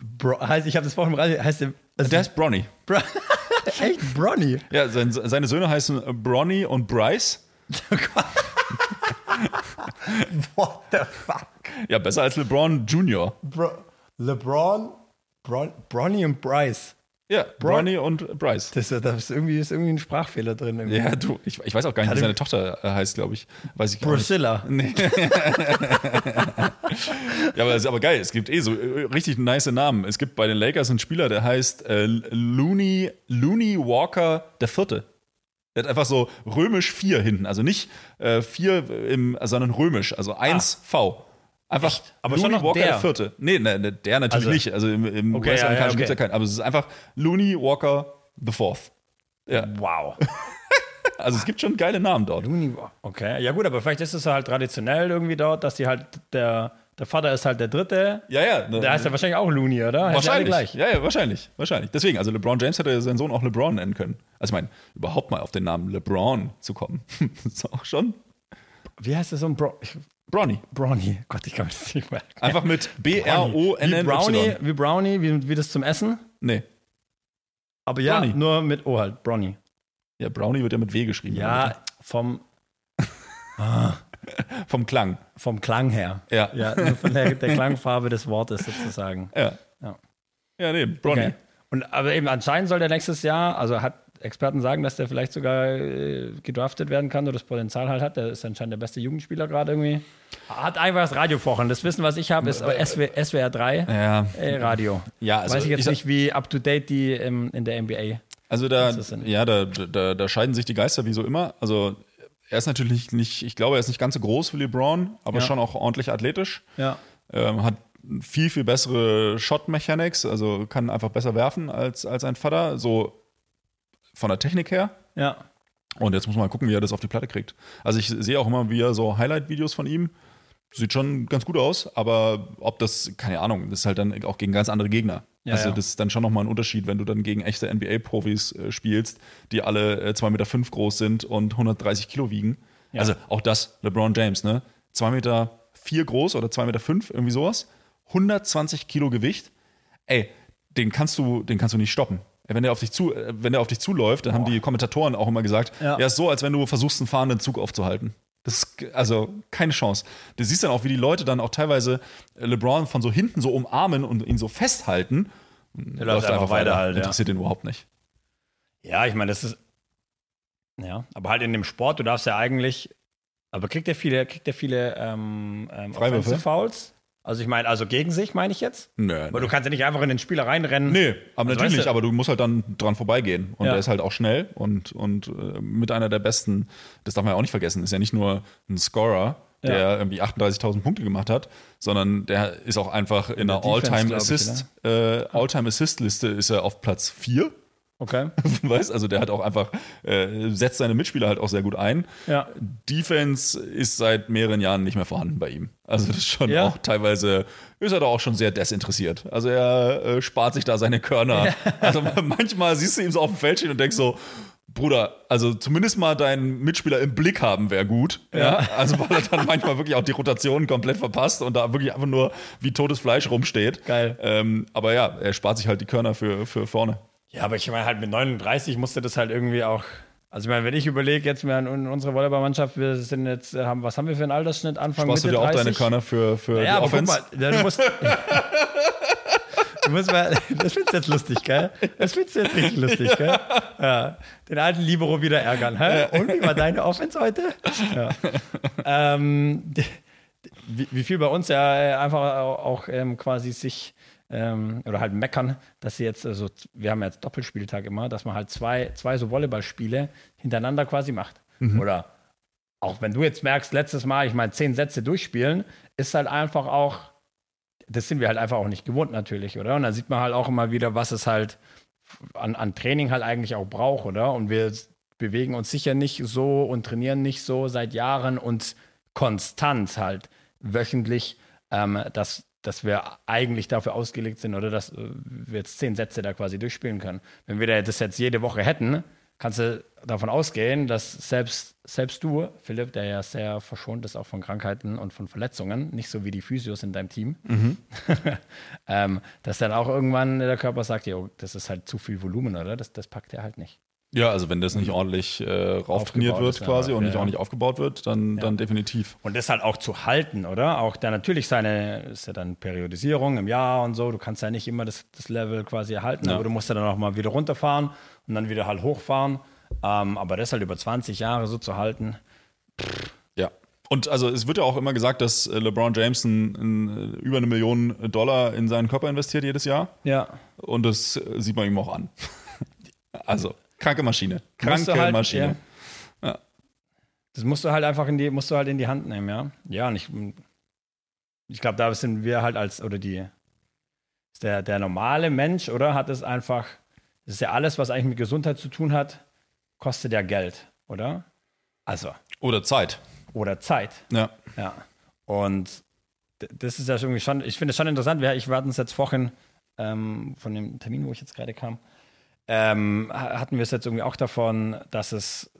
Bro, heißt, ich habe das vorhin. Heißt der. Also Der ist Bronny. Bro, <laughs> echt Bronny. Ja, sein, seine Söhne heißen Bronny und Bryce. <laughs> What the fuck? Ja, besser als LeBron Jr. Bro, LeBron, Bron, Bronny und Bryce. Ja, Bronny und Bryce. Das, das ist, irgendwie, ist irgendwie ein Sprachfehler drin. Irgendwie. Ja, du, ich, ich weiß auch gar nicht, wie seine Tochter äh, heißt, glaube ich. Weiß ich. Priscilla. <laughs> Ja, aber das ist aber geil. Es gibt eh so äh, richtig nice Namen. Es gibt bei den Lakers einen Spieler, der heißt äh, Looney, Looney Walker der Vierte. Der hat einfach so römisch 4 hinten. Also nicht äh, 4, im, sondern römisch. Also 1V. Einfach Aber Looney schon Walker der. der Vierte. Nee, ne, ne, der natürlich Also- nicht. Also im, im Okay, US-amerikanischen ja, ja, gibt es ja okay. keinen. Aber es ist einfach Looney Walker the Fourth. Ja, Wow. <laughs> also es gibt schon geile Namen dort. Looney Walker. Okay, ja gut, aber vielleicht ist es halt traditionell irgendwie dort, dass die halt, der, der Vater ist halt der Dritte. Ja, ja. ne- Der heißt ja wahrscheinlich auch Looney, oder? Wahrscheinlich. gleich. Ja, ja, wahrscheinlich. Wahrscheinlich. Deswegen, also LeBron James hätte seinen Sohn auch LeBron nennen können. Also ich meine, überhaupt mal auf den Namen LeBron zu kommen. das <laughs> ist auch schon. Wie heißt das so ein Bro ich- Bronny. Brownie? Gott, ich kann mir das nicht merken. Einfach mit <laughs> Wie B-R-O-N-N-Y. Brownie, wie Brownie, wie, wie das zum Essen. Nee. Aber ja, Brownie. nur mit O halt, Brownie. Ja, Brownie wird ja mit W geschrieben. Ja, vom, <laughs> Vom Klang. vom Klang her. Ja. Ja, nur von der, der Klangfarbe des Wortes sozusagen. Ja. Ja. Ja, nee, Bronny. Okay. Und aber eben anscheinend soll der nächstes Jahr, also hat Experten sagen, dass der vielleicht sogar äh, gedraftet werden kann oder das Potenzial halt hat. Der ist anscheinend der beste Jugendspieler gerade irgendwie. Hat einfach das Radio vorhin. Das Wissen, was ich habe, ist SW, SWR 3 Ja. äh, Radio. Ja, also Weiß ich jetzt ich nicht, wie up to date die ähm, in der NBA. Also da, ja, da, da, da scheiden sich die Geister wie so immer. Also er ist natürlich nicht, ich glaube, er ist nicht ganz so groß wie LeBron, aber Ja. schon auch ordentlich athletisch. Ja. Ähm, hat viel, viel bessere Shot-Mechanics, also kann einfach besser werfen als, als ein Vater, so von der Technik her. Ja. Und jetzt muss man mal gucken, wie er das auf die Platte kriegt. Also ich sehe auch immer wieder so Highlight-Videos von ihm. Sieht schon ganz gut aus, aber ob das, keine Ahnung, das ist halt dann auch gegen ganz andere Gegner. Ja, also ja. das ist dann schon nochmal ein Unterschied, wenn du dann gegen echte NBA-Profis äh, spielst, die alle äh, 2,5 Meter fünf groß sind und 130 Kilo wiegen. Ja. Also auch das, LeBron James, ne? 2,4 Meter vier groß oder 2,5 Meter fünf, irgendwie sowas. 120 Kilo Gewicht. Ey, den kannst du, den kannst du nicht stoppen. Wenn der auf dich zu, äh, wenn der auf dich zuläuft, dann haben die Kommentatoren auch immer gesagt, Ja. ja, ist so, als wenn du versuchst, einen fahrenden Zug aufzuhalten. Das ist, also keine Chance. Du siehst dann auch, wie die Leute dann auch teilweise LeBron von so hinten so umarmen und ihn so festhalten Der läuft einfach weiter halt, ja. Interessiert ihn überhaupt nicht. Ja, ich meine, das ist. Ja, aber halt in dem Sport, du darfst ja eigentlich. Aber kriegt er viele, kriegt er viele ähm, ähm, Fouls? Also ich meine, also gegen sich meine ich jetzt? Nö. Aber du kannst ja nicht einfach in den Spieler reinrennen. Nee, aber Also natürlich, weißt du- aber du musst halt dann dran vorbeigehen. Und Ja. er ist halt auch schnell und, und äh, mit einer der besten, das darf man ja auch nicht vergessen, ist ja nicht nur ein Scorer, der Ja. irgendwie 38.000 Punkte gemacht hat, sondern der ist auch einfach in, der der Defense, All-Time Assist, äh, All-Time Assist Liste ist er auf Platz 4. Okay. <laughs> weißt, also der hat auch einfach, äh, setzt seine Mitspieler halt auch sehr gut ein. Ja. Defense ist seit mehreren Jahren nicht mehr vorhanden bei ihm. Also das ist schon Ja. auch teilweise, ist er da auch schon sehr desinteressiert. Also er äh, spart sich da seine Körner. Also <laughs> manchmal siehst du ihn so auf dem Feld stehen und denkst so, Bruder, also zumindest mal deinen Mitspieler im Blick haben wäre gut. Ja. Also weil er dann manchmal wirklich auch die Rotation komplett verpasst und da wirklich einfach nur wie totes Fleisch rumsteht. Geil. Ähm, aber ja, er spart sich halt die Körner für, für vorne. Ja, aber ich meine, halt mit 39 musste das halt irgendwie auch. Also ich meine, wenn ich überlege, jetzt wir in unserer Volleyballmannschaft, wir sind jetzt, äh, haben, was haben wir für einen Altersschnitt? Anfang Sparst du Mitte dir auch 30? deine Körner für, für Ja, die aber guck Offense? mal, du musst. <laughs> du musst mal, <laughs> das findest du jetzt lustig, gell? Das findest du jetzt richtig lustig, gell? Ja. Den alten Libero wieder ärgern, hä? Und wie war deine Offense heute? Ja. <laughs> ähm, wie, wie viel bei uns ja äh, einfach auch, auch ähm, quasi sich ähm, oder halt meckern, dass sie jetzt, also wir haben jetzt Doppelspieltag immer, dass man halt zwei, zwei so Volleyballspiele hintereinander quasi macht. Oder auch wenn du jetzt merkst, letztes Mal, ich meine, zehn Sätze durchspielen, ist halt einfach auch, das sind wir halt einfach auch nicht gewohnt natürlich, oder? Und dann sieht man halt auch immer wieder, was es halt an, an Training halt eigentlich auch braucht, oder? Und wir bewegen uns sicher nicht so und trainieren nicht so seit Jahren und konstant halt wöchentlich, ähm, dass, dass wir eigentlich dafür ausgelegt sind, oder dass äh, wir jetzt zehn Sätze da quasi durchspielen können. Wenn wir da das jetzt jede Woche hätten, kannst du davon ausgehen, dass selbst, selbst du, Philipp, der ja sehr verschont ist auch von Krankheiten und von Verletzungen, nicht so wie die Physios in deinem Team, <laughs> ähm, dass dann auch irgendwann der Körper sagt, jo, das ist halt zu viel Volumen, oder? Das, das packt er halt nicht. Ja, also wenn das nicht ordentlich äh, rauftrainiert Aufgebaut wird ist, ja, quasi und ja, nicht ja. ordentlich aufgebaut wird, dann, dann definitiv. Und das halt auch zu halten, oder? Auch da natürlich seine, ist ja dann Periodisierung im Jahr und so. Du kannst ja nicht immer das, das Level quasi erhalten, Ja. aber du musst ja dann auch mal wieder runterfahren und dann wieder halt hochfahren. Ähm, aber das halt über 20 Jahre so zu halten, Ja. Und also es wird ja auch immer gesagt, dass äh, LeBron James ein, ein, über eine Million Dollar in seinen Körper investiert jedes Jahr. ja. Und das äh, sieht man ihm auch an. <laughs> also, kranke Maschine. Kranke halt, Maschine. ja. Das musst du halt einfach in die, musst du halt in die Hand nehmen, ja. Ja, und ich, ich glaube, da sind wir halt als, oder die, der, der normale Mensch, oder? Hat es einfach, das ist ja alles, was eigentlich mit Gesundheit zu tun hat, kostet ja Geld, oder? Also, Oder Zeit. oder Zeit. Ja. Ja. Und das ist ja irgendwie schon, ich finde es schon interessant. Wir, ich war uns jetzt vorhin ähm, von dem Termin, wo ich jetzt gerade kam, ähm, ha- hatten wir es jetzt irgendwie auch davon, dass es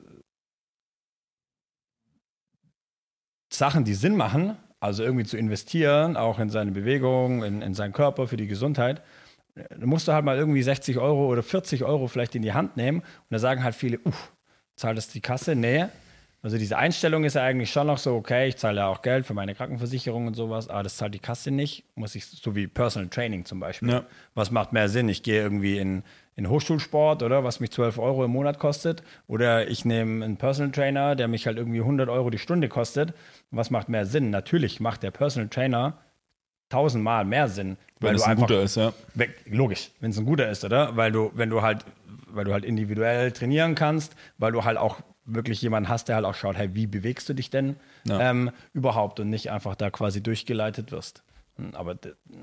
Sachen, die Sinn machen, also irgendwie zu investieren, auch in seine Bewegung, in, in seinen Körper, für die Gesundheit, da musst du halt mal irgendwie 60 Euro oder 40 Euro vielleicht in die Hand nehmen. Und da sagen halt viele, uff, zahlt das die Kasse? Nee. Also diese Einstellung ist ja eigentlich schon noch so, okay, ich zahle ja auch Geld für meine Krankenversicherung und sowas, aber das zahlt die Kasse nicht. Muss ich, so wie Personal Training zum Beispiel. Ja. Was macht mehr Sinn? Ich gehe irgendwie in, in Hochschulsport, oder, was mich 12 Euro im Monat kostet. Oder ich nehme einen Personal Trainer, der mich halt irgendwie 100 Euro die Stunde kostet. Was macht mehr Sinn? Natürlich macht der Personal Trainer tausendmal mehr Sinn. Wenn es ein guter ist, ja. Weg- Logisch, wenn es ein guter ist, oder? Weil du, wenn du halt, weil du halt individuell trainieren kannst, weil du halt auch wirklich jemanden hast, der halt auch schaut, hey, wie bewegst du dich denn Ja. ähm, überhaupt und nicht einfach da quasi durchgeleitet wirst. Hm, Aber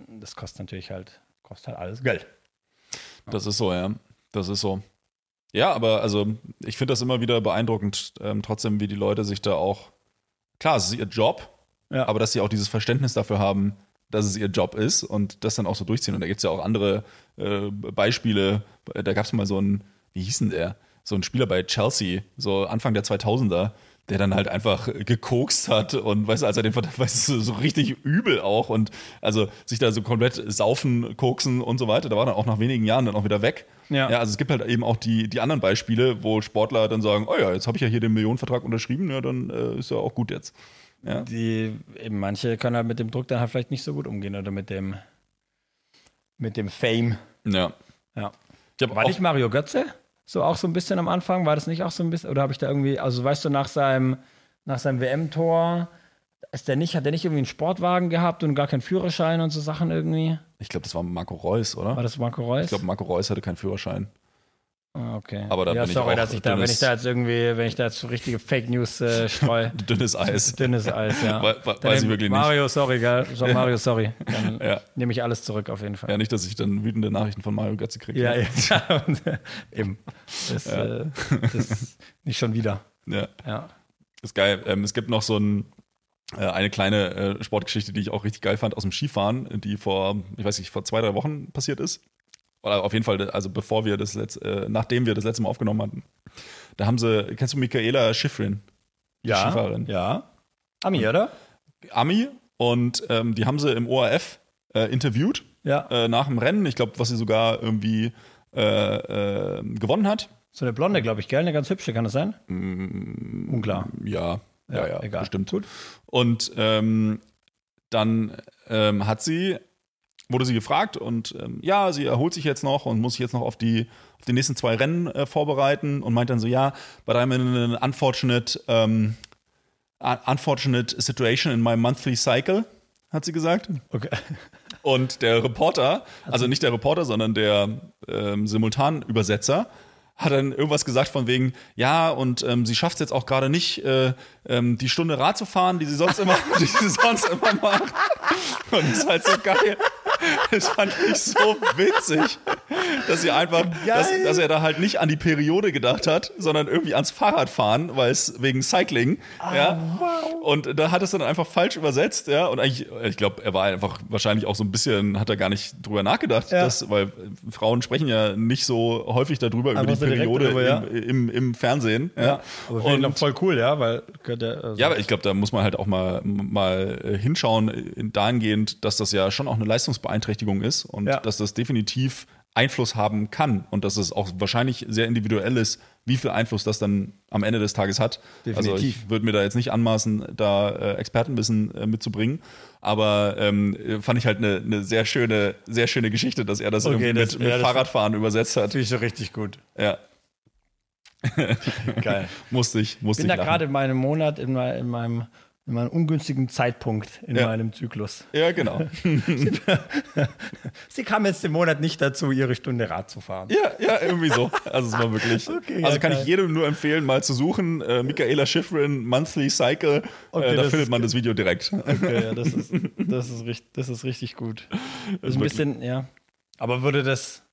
das kostet natürlich halt, kostet halt alles Geld. Das ist so, ja. Das ist so. Ja, aber also ich finde das immer wieder beeindruckend, ähm, trotzdem, wie die Leute sich da auch. Klar, es ist ihr Job, Ja. aber dass sie auch dieses Verständnis dafür haben, dass es ihr Job ist und das dann auch so durchziehen. Und da gibt es ja auch andere äh, Beispiele. Da gab es mal so einen, wie hieß denn der? So ein Spieler bei Chelsea, so Anfang der 2000er, der dann halt einfach gekokst hat und weißt du, als er den Vert- weißt du, so richtig übel auch und also sich da so komplett saufen, koksen und so weiter, da war dann auch nach wenigen Jahren dann auch wieder weg. Ja. ja also es gibt halt eben auch die, die anderen Beispiele, wo Sportler dann sagen, oh ja, jetzt habe ich ja hier den Millionenvertrag unterschrieben, ja, dann äh, ist ja auch gut jetzt. Ja. Die, eben manche können halt mit dem Druck dann halt vielleicht nicht so gut umgehen oder mit dem, mit dem Fame. Ja. Ja. Ich War auch, nicht Mario Götze? So auch so ein bisschen am Anfang? War das nicht auch so ein bisschen? Oder habe ich da irgendwie, also weißt du, nach seinem, nach seinem WM-Tor, ist der nicht, hat der nicht irgendwie einen Sportwagen gehabt und gar keinen Führerschein und so Sachen irgendwie? ich glaube, das war Marco Reus, oder? War das Marco Reus? Ich glaube, Marco Reus hatte keinen Führerschein. Ah, okay. aber da ja, bin ich sorry, auch dass ich da, wenn ich da jetzt irgendwie, wenn ich da jetzt so richtige Fake News äh, streue. <laughs> Dünnes Eis. Dünnes Eis, ja. We- we- Dann weiß ich wirklich nicht. Mario, sorry, gell? So, Mario, sorry. Dann <laughs> Ja. nehme ich alles zurück auf jeden Fall. Ja, nicht, dass ich dann wütende Nachrichten von Mario Götze kriege. Ja, <laughs> ja. Und, äh, Eben. Das, äh, das nicht schon wieder. ja. Ja. Ist geil. Ähm, es gibt noch so ein, äh, eine kleine äh, Sportgeschichte, die ich auch richtig geil fand aus dem Skifahren, die vor, ich weiß nicht, vor zwei, drei Wochen passiert ist. Oder auf jeden Fall, also bevor wir das letzte, äh, nachdem wir das letzte Mal aufgenommen hatten. Da haben sie, kennst du Michaela Schifrin? Die Ja. Skifahrerin. Ja. Ami, oder? Ami und ähm, die haben sie im ORF äh, interviewt Ja. äh, nach dem Rennen. Ich glaube, was sie sogar irgendwie äh, äh, gewonnen hat. So eine Blonde, glaube ich, gell? Eine ganz hübsche, kann das sein? Unklar. Ja, ja, Ja, ja, egal. bestimmt. Und ähm, dann ähm, hat sie, wurde sie gefragt und ähm, ja, sie erholt sich jetzt noch und muss sich jetzt noch auf die, auf die nächsten zwei Rennen äh, vorbereiten und meint dann so, ja, but I'm in an unfortunate, ähm, un- unfortunate situation in my monthly cycle, hat sie gesagt. Okay. Und der Reporter, also nicht der Reporter, sondern der ähm, Simultanübersetzer, hat dann irgendwas gesagt von wegen, ja, und ähm, sie schafft es jetzt auch gerade nicht, äh, ähm, die Stunde Rad zu fahren, die sie sonst immer, <laughs> die sie sonst immer macht. Und das ist halt so geil. <laughs> Das fand ich so witzig, dass sie einfach, dass, dass er da halt nicht an die Periode gedacht hat, sondern irgendwie ans Fahrradfahren, weil es wegen Cycling, ja. Und da hat es dann einfach falsch übersetzt, ja. Und eigentlich, ich glaube, er war einfach wahrscheinlich auch so ein bisschen, hat er gar nicht drüber nachgedacht, Ja. dass, weil Frauen sprechen ja nicht so häufig darüber, über Einfach die so direkt Periode drüber, ja. im, im, im Fernsehen. Ja. Ja. Aber finde ich Und- voll cool, ja, weil also, ja, aber ich glaube, da muss man halt auch mal, mal hinschauen, in- dahingehend, dass das ja schon auch eine Leistungsbeeinträchtigung ist und Ja. dass das definitiv Einfluss haben kann und dass es auch wahrscheinlich sehr individuell ist, wie viel Einfluss das dann am Ende des Tages hat. Also Definitiv. ich würde mir da jetzt nicht anmaßen, da äh, Expertenwissen äh, mitzubringen, aber ähm, äh, fand ich halt eine eine sehr schöne, sehr schöne Geschichte, dass er das Okay, irgendwie das- mit, mit ja, das- Fahrradfahren übersetzt hat. finde ich so richtig gut. Ja, <laughs> Geil. <laughs> musste ich, musste Ich bin ich da lachen. gerade in meinem Monat, in, in, meinem, in meinem ungünstigen Zeitpunkt in Ja. meinem Zyklus. Ja, genau. <laughs> Sie kam jetzt im Monat nicht dazu, ihre Stunde Rad zu fahren. Ja, ja, irgendwie so. Also es war wirklich. <laughs> Okay, also ja, kann geil. ich jedem nur empfehlen, mal zu suchen. Äh, Michaela Schifrin, Monthly Cycle. Okay, äh, da findet ist man das Video direkt. <laughs> Okay, ja, das ist, das ist, richtig, das ist richtig gut. Das ist ein bisschen, ja. Aber würde das,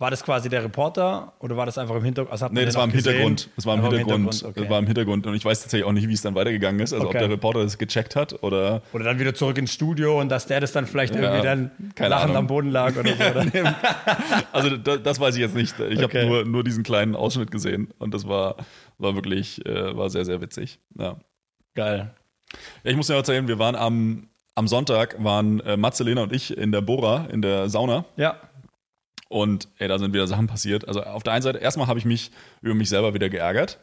war das quasi der Reporter oder war das einfach im Hintergrund? Also Nee, das war im gesehen? Hintergrund. Das war im Einfach Hintergrund. okay. Das war im Hintergrund. Und ich weiß tatsächlich auch nicht, wie es dann weitergegangen ist. Also Okay. ob der Reporter das gecheckt hat oder. Oder dann wieder zurück ins Studio und dass der das dann vielleicht irgendwie dann lachend Ahnung. am Boden lag oder so. Oder? <laughs> Also das, das weiß ich jetzt nicht. Ich Okay. habe nur, nur diesen kleinen Ausschnitt gesehen und das war, war wirklich, äh, war sehr, sehr witzig. Ja. Geil. Ja, ich muss dir erzählen, wir waren am, am Sonntag, waren äh, Matze, Lena und ich in der Bora, in der Sauna. Ja. Und ey, da sind wieder Sachen passiert. Also auf der einen Seite, erstmal habe ich mich über mich selber wieder geärgert.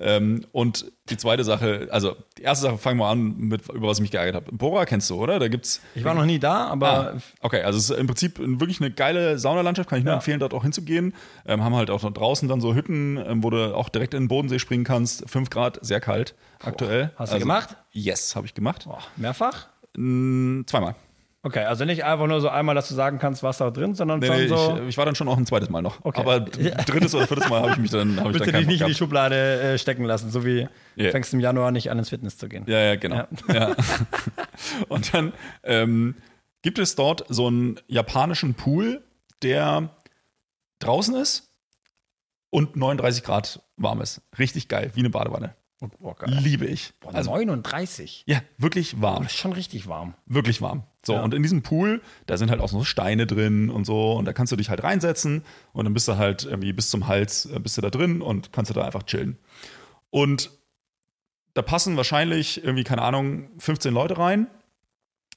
Ähm, und die zweite Sache, also die erste Sache, fangen wir an mit, über was ich mich geärgert habe. Bora kennst du, oder? Da gibt's. Ich war noch nie da, aber Ah, okay, also es ist im Prinzip wirklich eine geile Saunalandschaft, kann ich nur Ja. empfehlen, dort auch hinzugehen. Ähm, haben halt auch draußen dann so Hütten, ähm, wo du auch direkt in den Bodensee springen kannst. Fünf Grad, sehr kalt aktuell. hast du Also- gemacht? Yes, habe ich gemacht. Boah, mehrfach? Mm, zweimal. Okay, also nicht einfach nur so einmal, dass du sagen kannst, was da drin, sondern Nee, schon nee, so. ich, ich war dann schon auch ein zweites Mal noch. Okay. Aber drittes oder viertes Mal habe ich mich dann, ich Willst dann du keinen dich nicht in Bock die gehabt. Schublade äh, stecken lassen, so wie Ja. fängst im Januar nicht an ins Fitness zu gehen. Ja, ja, genau. Ja. <laughs> Und dann ähm, gibt es dort so einen japanischen Pool, der draußen ist und 39 Grad warm ist. Richtig geil, wie eine Badewanne. Boah. Liebe ich. Boah, Also, 39. ja, wirklich warm. Das ist schon richtig warm. Wirklich warm. So, Ja. und in diesem Pool, da sind halt auch so Steine drin und so, und da kannst du dich halt reinsetzen und dann bist du halt irgendwie bis zum Hals, äh, bist du da drin und kannst du da einfach chillen. Und da passen wahrscheinlich irgendwie, keine Ahnung, 15 Leute rein.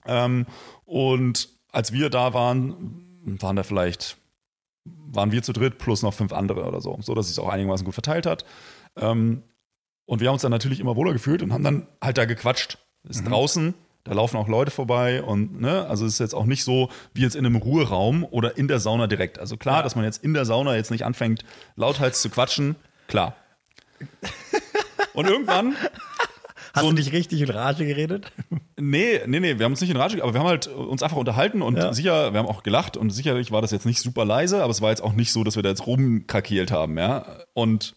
Ähm, und als wir da waren, waren da vielleicht, waren wir zu dritt plus noch fünf andere oder so, so dass es auch einigermaßen gut verteilt hat. Ähm, und wir haben uns dann natürlich immer wohler gefühlt und haben dann halt da gequatscht. Ist draußen, Da laufen auch Leute vorbei und ne, also es ist jetzt auch nicht so wie jetzt in einem Ruheraum oder in der Sauna direkt. Also klar, Ja. dass man jetzt in der Sauna jetzt nicht anfängt, lauthals zu quatschen, klar. <laughs> Und irgendwann Hast So du nicht richtig in Rage geredet? Nee, nee, nee, wir haben uns nicht in Rage, aber wir haben halt uns einfach unterhalten und Ja. sicher, wir haben auch gelacht und sicherlich war das jetzt nicht super leise, aber es war jetzt auch nicht so, dass wir da jetzt rumkrakeelt haben, ja. Und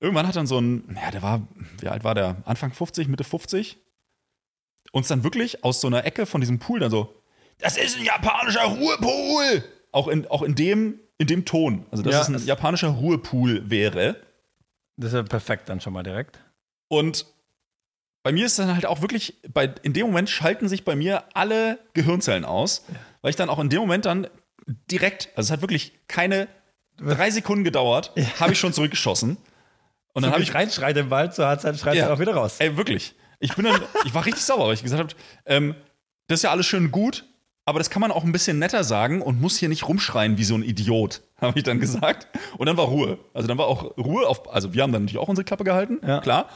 irgendwann hat dann so ein, ja, der war, wie alt war der? Anfang 50, Mitte 50? Uns dann wirklich aus so einer Ecke von diesem Pool dann so, das ist ein japanischer Ruhepool! Auch in, auch in dem, in dem Ton. Also, dass Ja, es ein japanischer Ruhepool wäre. Das ist ja perfekt dann schon mal direkt. Und bei mir ist dann halt auch wirklich, bei, in dem Moment schalten sich bei mir alle Gehirnzellen aus, weil ich dann auch in dem Moment dann direkt, also es hat wirklich keine drei Sekunden gedauert, habe ich schon zurückgeschossen. Und dann habe ich, reinschreit im Wald, so hat es schreit Ja. auch wieder raus. ey, wirklich, ich bin dann, ich war richtig sauer, weil ich gesagt habe, ähm, das ist ja alles schön gut, aber das kann man auch ein bisschen netter sagen und muss hier nicht rumschreien wie so ein Idiot, <laughs> habe ich dann gesagt. Und dann war Ruhe. Also dann war auch Ruhe auf, also wir haben dann natürlich auch unsere Klappe gehalten, Ja. klar.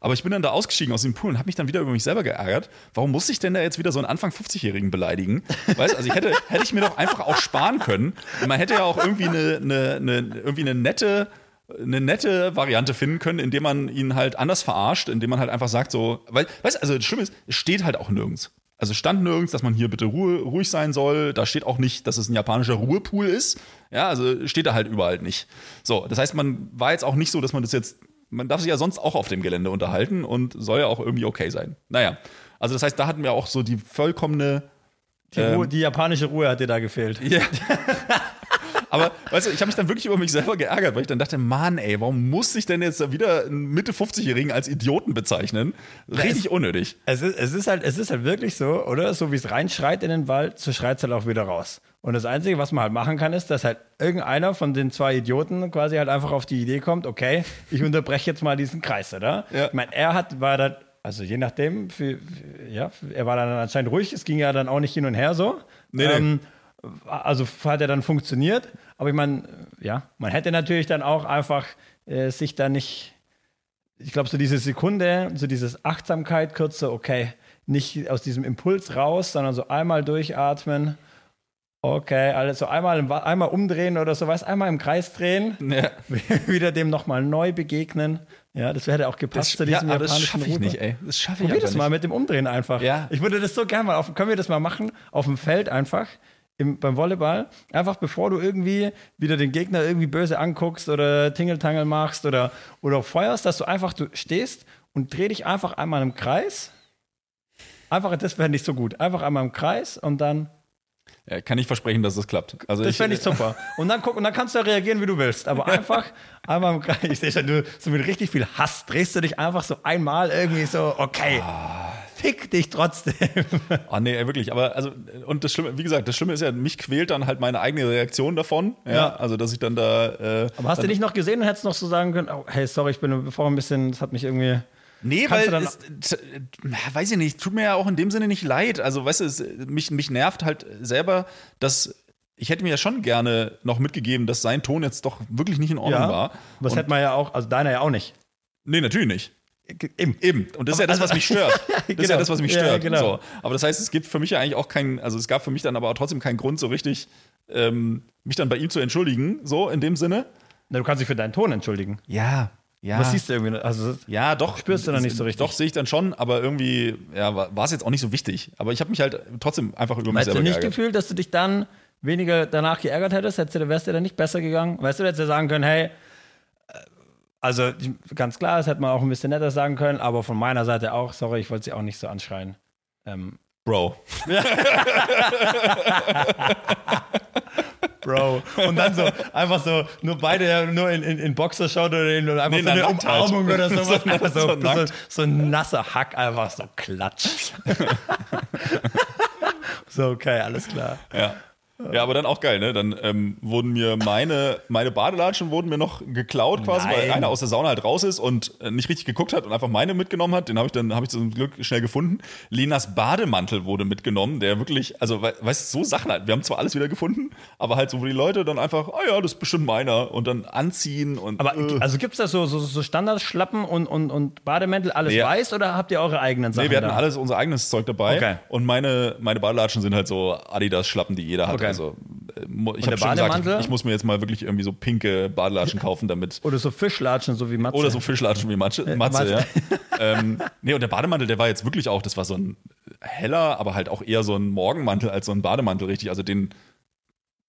Aber ich bin dann da ausgestiegen aus dem Pool und habe mich dann wieder über mich selber geärgert. Warum muss ich denn da jetzt wieder so einen Anfang 50-Jährigen beleidigen? Weißt also ich hätte, hätte ich mir doch einfach auch sparen können. Und man hätte ja auch irgendwie eine, eine, eine, irgendwie eine nette, eine nette Variante finden können, indem man ihn halt anders verarscht, indem man halt einfach sagt so, weil, weißt du, also das Schlimme ist, es steht halt auch nirgends. Also es stand nirgends, dass man hier bitte Ruhe, ruhig sein soll. Da steht auch nicht, dass es ein japanischer Ruhepool ist. Ja, also steht da halt überall nicht. So, das heißt, man war jetzt auch nicht so, dass man das jetzt, man darf sich ja sonst auch auf dem Gelände unterhalten und soll ja auch irgendwie okay sein. Naja, also das heißt, da hatten wir auch so die vollkommene Die, Ähm. Ruhe, die japanische Ruhe hat dir da gefehlt. ja. <laughs> Aber weißt du, ich habe mich dann wirklich über mich selber geärgert, weil ich dann dachte, Mann, ey, warum muss ich denn jetzt wieder einen Mitte 50-Jährigen als Idioten bezeichnen? Richtig unnötig. Es ist, es, ist halt, es ist halt wirklich so, oder? So wie es reinschreit in den Wald, so schreit es halt auch wieder raus. Und das Einzige, was man halt machen kann, ist, dass halt irgendeiner von den zwei Idioten quasi halt einfach auf die Idee kommt, okay, ich unterbreche jetzt mal diesen Kreis, oder? Ja. Ich meine, er hat, war da, also je nachdem, für, ja, er war dann anscheinend ruhig, es ging ja dann auch nicht hin und her so. Nee, nee. Also hat er dann funktioniert, aber ich meine, ja, man hätte natürlich dann auch einfach äh, sich da nicht ich glaube, so diese Sekunde, so dieses Achtsamkeit, kurze, okay, nicht aus diesem Impuls raus, sondern so einmal durchatmen. Okay, alles so einmal, im einmal umdrehen oder so was, einmal im Kreis drehen, Ja. <laughs> wieder dem nochmal neu begegnen. Ja, das hätte auch gepasst zu ja, diesem aber das japanischen schaffe ich Ruder. nicht, ey. Das schaffe ich Probier das mal nicht. mit dem Umdrehen einfach. Ja. Ich würde das so gerne mal auf, können wir das mal machen, auf dem Feld einfach, im, beim Volleyball, einfach bevor du irgendwie wieder den Gegner irgendwie böse anguckst oder Tingeltangel machst oder, oder feuerst, dass du einfach, du stehst und dreh dich einfach einmal im Kreis. Einfach, das wäre nicht so gut. Einfach einmal im Kreis und dann, Ja, kann ich versprechen, dass das klappt. Also das fände ich super. Und dann guck, und dann kannst du ja reagieren, wie du willst. Aber einfach einmal im Kreis. Ich sehe schon, du so mit richtig viel Hass drehst du dich einfach so einmal irgendwie so, okay, fick dich trotzdem. Ah, nee, wirklich. Aber also, und das Schlimme, wie gesagt, das Schlimme ist ja, mich quält dann halt meine eigene Reaktion davon. Ja. Ja. Also, dass ich dann da. Äh, Aber hast du nicht noch gesehen und hättest noch so sagen können, oh, hey, sorry, ich bin vorher ein bisschen, das hat mich irgendwie. Nee, Kannst weil du dann- es, na, weiß ich nicht, tut mir ja auch in dem Sinne nicht leid. Also, weißt du, es, mich, mich nervt halt selber, dass ich hätte mir ja schon gerne noch mitgegeben, dass sein Ton jetzt doch wirklich nicht in Ordnung war. Das hätte man ja auch, also deiner ja auch nicht. Nee, natürlich nicht. Eben. Eben. Und das ist ja das, was mich stört. <laughs> Das ist ja Genau. das, was mich Ja, stört. genau. So. Aber das heißt, es gibt für mich ja eigentlich auch keinen, also es gab für mich dann aber auch trotzdem keinen Grund, so richtig ähm, mich dann bei ihm zu entschuldigen, so in dem Sinne. Na, du kannst dich für deinen Ton entschuldigen. Ja, ja. Was siehst du irgendwie? Also, Ja, doch. Spürst du dann nicht so richtig? Doch, sehe ich dann schon, aber irgendwie ja, war es jetzt auch nicht so wichtig. Aber ich habe mich halt trotzdem einfach über mich Hättest du selber nicht geärgert. gefühlt, dass du dich dann weniger danach geärgert hättest? Hättest du, wärst du dann nicht besser gegangen? Weißt du, du hättest ja sagen können, hey, also ganz klar, das hätte man auch ein bisschen netter sagen können, aber von meiner Seite auch, sorry, ich wollte sie auch nicht so anschreien. Ähm, Bro. <laughs> Bro. Und dann so, einfach so, nur beide nur in, in, in Boxershot oder in einfach Nee, so eine nackt halt. Umarmung oder <laughs> sowas. So- einfach so, so so, so, ein nasser Hack, einfach so klatsch. <laughs> so, okay, alles klar. Ja. Ja, aber dann auch geil, ne? Dann ähm, wurden mir meine, meine Badelatschen wurden mir noch geklaut quasi, weil Nein. einer aus der Sauna halt raus ist und äh, nicht richtig geguckt hat und einfach meine mitgenommen hat. Den habe ich dann habe ich zum Glück schnell gefunden. Lenas Bademantel wurde mitgenommen, der wirklich, also we weißt du, so Sachen halt. Wir haben zwar alles wieder gefunden, aber halt so, wo die Leute dann einfach, ah ja, das ist bestimmt meiner und dann anziehen und Aber äh. also gibt es da so, so, so Standardschlappen und, und, und Bademäntel, alles Nee. weiß oder habt ihr eure eigenen Sachen? Nee, wir hatten da? alles unser eigenes Zeug dabei. Okay. Und meine, meine Badelatschen sind halt so Adidas-Schlappen, die jeder hat. Okay. Also, äh, ich habe schon gesagt, ich, muss mir jetzt mal wirklich irgendwie so pinke Badelatschen kaufen, damit. <laughs> Oder so Fischlatschen, so wie Matze. Oder so Fischlatschen wie Matze, Matze Matze. ja. <laughs> ähm, nee, und der Bademantel, der war jetzt wirklich auch, das war so ein heller, aber halt auch eher so ein Morgenmantel als so ein Bademantel, richtig. Also den,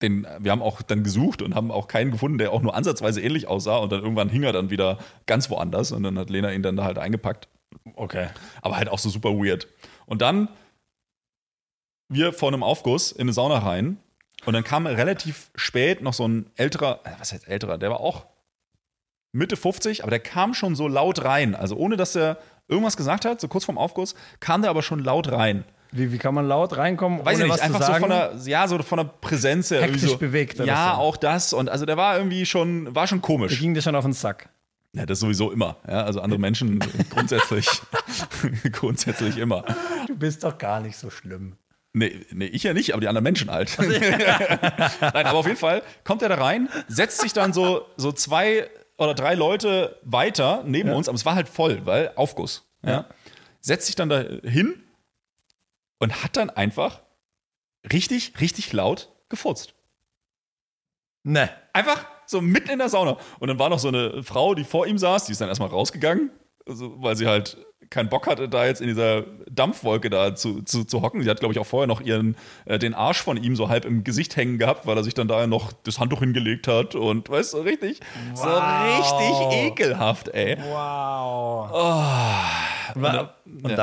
den, wir haben auch dann gesucht und haben auch keinen gefunden, der auch nur ansatzweise ähnlich aussah. Und dann irgendwann hing er dann wieder ganz woanders und dann hat Lena ihn dann da halt eingepackt. Okay. Aber halt auch so super weird. Und dann wir vor einem Aufguss in eine Sauna rein und dann kam relativ spät noch so ein älterer, äh, was heißt älterer, der war auch Mitte 50, aber der kam schon so laut rein. Also ohne, dass er irgendwas gesagt hat, so kurz vorm Aufguss, kam der aber schon laut rein. Wie, wie kann man laut reinkommen, Weiß ich nicht, einfach so von der, ja, so von der Präsenz her. Hektisch so, bewegt Ja, so. auch das. Und also der war irgendwie schon, war schon Der komisch. ging dir schon auf den Sack. Ja, das sowieso immer. Ja, also andere Menschen <laughs> grundsätzlich, <laughs> grundsätzlich immer. Du bist doch gar nicht so schlimm. Nee, nee, ich ja nicht, aber die anderen Menschen halt. <laughs> <laughs> Nein, aber auf jeden Fall kommt er da rein, setzt sich dann so, so zwei oder drei Leute weiter neben uns, aber es war halt voll, weil Aufguss. Ja. Setzt sich dann da hin und hat dann einfach richtig, richtig laut gefurzt. Ne. Einfach so mitten in der Sauna. Und dann war noch so eine Frau, die vor ihm saß, die ist dann erstmal rausgegangen, also, weil sie halt keinen Bock hatte, da jetzt in dieser Dampfwolke da zu, zu, zu hocken. Sie hat, glaube ich, auch vorher noch ihren, äh, den Arsch von ihm so halb im Gesicht hängen gehabt, weil er sich dann da noch das Handtuch hingelegt hat und weißt du, so richtig, so richtig ekelhaft, ey. Wow. und, dann- und ja.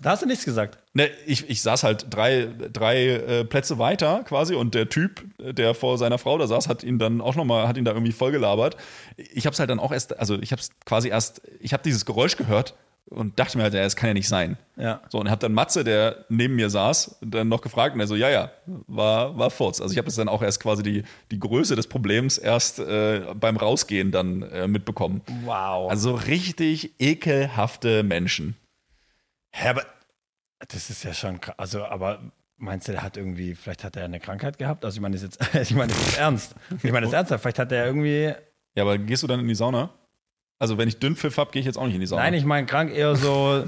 Da hast du nichts gesagt. Ne, ich, ich saß halt drei, drei äh, Plätze weiter quasi und der Typ, der vor seiner Frau da saß, hat ihn dann auch nochmal, hat ihn da irgendwie vollgelabert. Ich hab's halt dann auch erst, also ich hab's quasi erst, ich habe dieses Geräusch gehört und dachte mir halt, ja, das kann ja nicht sein. Ja. So, und hab dann Matze, der neben mir saß, dann noch gefragt und er so, ja, ja, war, war Furz. Also ich habe das dann auch erst quasi die, die Größe des Problems erst äh, beim Rausgehen dann äh, mitbekommen. Wow. Also so richtig ekelhafte Menschen. Hä, aber das ist ja schon krass. Also, aber meinst du, der hat irgendwie, vielleicht hat er eine Krankheit gehabt? Also, ich meine, das ist jetzt, <laughs> ich meine, das ist ernst. Ich meine, das ist ernsthaft. Vielleicht hat er irgendwie, Ja, aber gehst du dann in die Sauna? Also, wenn ich Dünnpfiff habe, gehe ich jetzt auch nicht in die Sauna. nein, ich meine, krank eher so,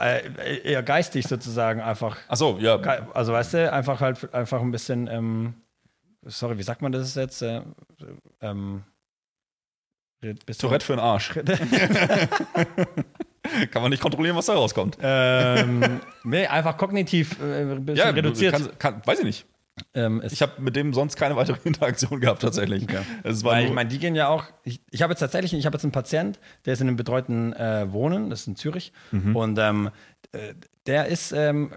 äh, eher geistig sozusagen einfach. Ach so, ja. Also, weißt du, einfach halt, einfach ein bisschen, ähm, sorry, wie sagt man das jetzt? Äh, ähm, Tourette für den Arsch. <laughs> <laughs> <laughs> Kann man nicht kontrollieren, was da rauskommt. Ähm, nee, einfach kognitiv äh, bisschen Ja, reduziert. Kann, kann, weiß ich nicht. ähm, Ich habe mit dem sonst keine weitere <laughs> Interaktion gehabt, tatsächlich. War Weil ich meine, die gehen ja auch. Ich, ich habe jetzt tatsächlich, ich habe jetzt einen Patient, der ist in einem betreuten äh, Wohnen, das ist in Zürich. Mhm. Und ähm, äh, der ist, ähm,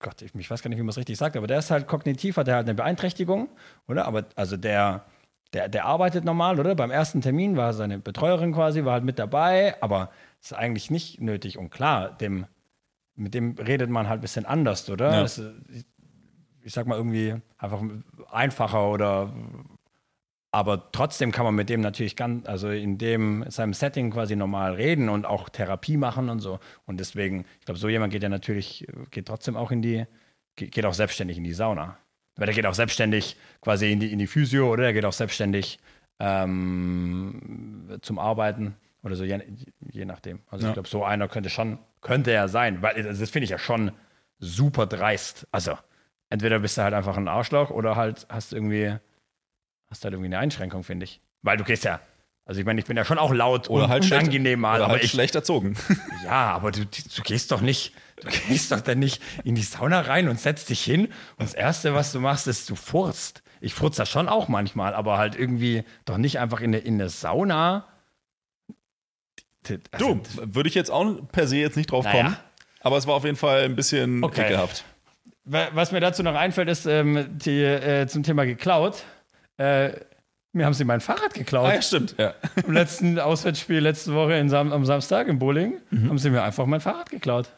Gott, ich, ich weiß gar nicht, wie man es richtig sagt, aber der ist halt kognitiv, hat er halt eine Beeinträchtigung, oder? Aber also der, der, der arbeitet normal, oder? Beim ersten Termin war seine Betreuerin quasi, war halt mit dabei, aber ist eigentlich nicht nötig. Und klar, dem, mit dem redet man halt ein bisschen anders, oder? Ja. Das, ich, ich sag mal irgendwie einfach einfacher oder aber trotzdem kann man mit dem natürlich ganz, also in dem seinem Setting quasi normal reden und auch Therapie machen und so. Und deswegen, ich glaube, so jemand geht ja natürlich, geht trotzdem auch in die, ge- geht auch selbstständig in die Sauna. Weil der geht auch selbstständig quasi in die, in die Physio oder der geht auch selbstständig ähm, zum Arbeiten oder so, je, je nachdem. Also Ja. ich glaube, so einer könnte schon, könnte er sein, weil also das finde ich ja schon super dreist. Also entweder bist du halt einfach ein Arschloch oder halt hast irgendwie, hast halt irgendwie eine Einschränkung, finde ich. Weil du gehst ja, also ich meine, ich bin ja schon auch laut oder und halt schlecht, unangenehm mal, oder aber halt ich, schlecht erzogen. <laughs> ja, aber du, du gehst doch nicht, du gehst doch dann nicht in die Sauna rein und setzt dich hin und das Erste, was du machst, ist, du furzt. Ich furze das schon auch manchmal, aber halt irgendwie doch nicht einfach in eine, in eine Sauna. Also, Du, würde ich jetzt auch per se jetzt nicht drauf Naja. kommen. Aber es war auf jeden Fall ein bisschen Okay. ekelhaft. Wa- Was mir dazu noch einfällt, ist ähm, die, äh, zum Thema geklaut. Äh, mir haben sie mein Fahrrad geklaut. Ah, ja, stimmt. Ja. Im letzten Auswärtsspiel letzte Woche Sam am Samstag im Bowling haben sie mir einfach mein Fahrrad geklaut.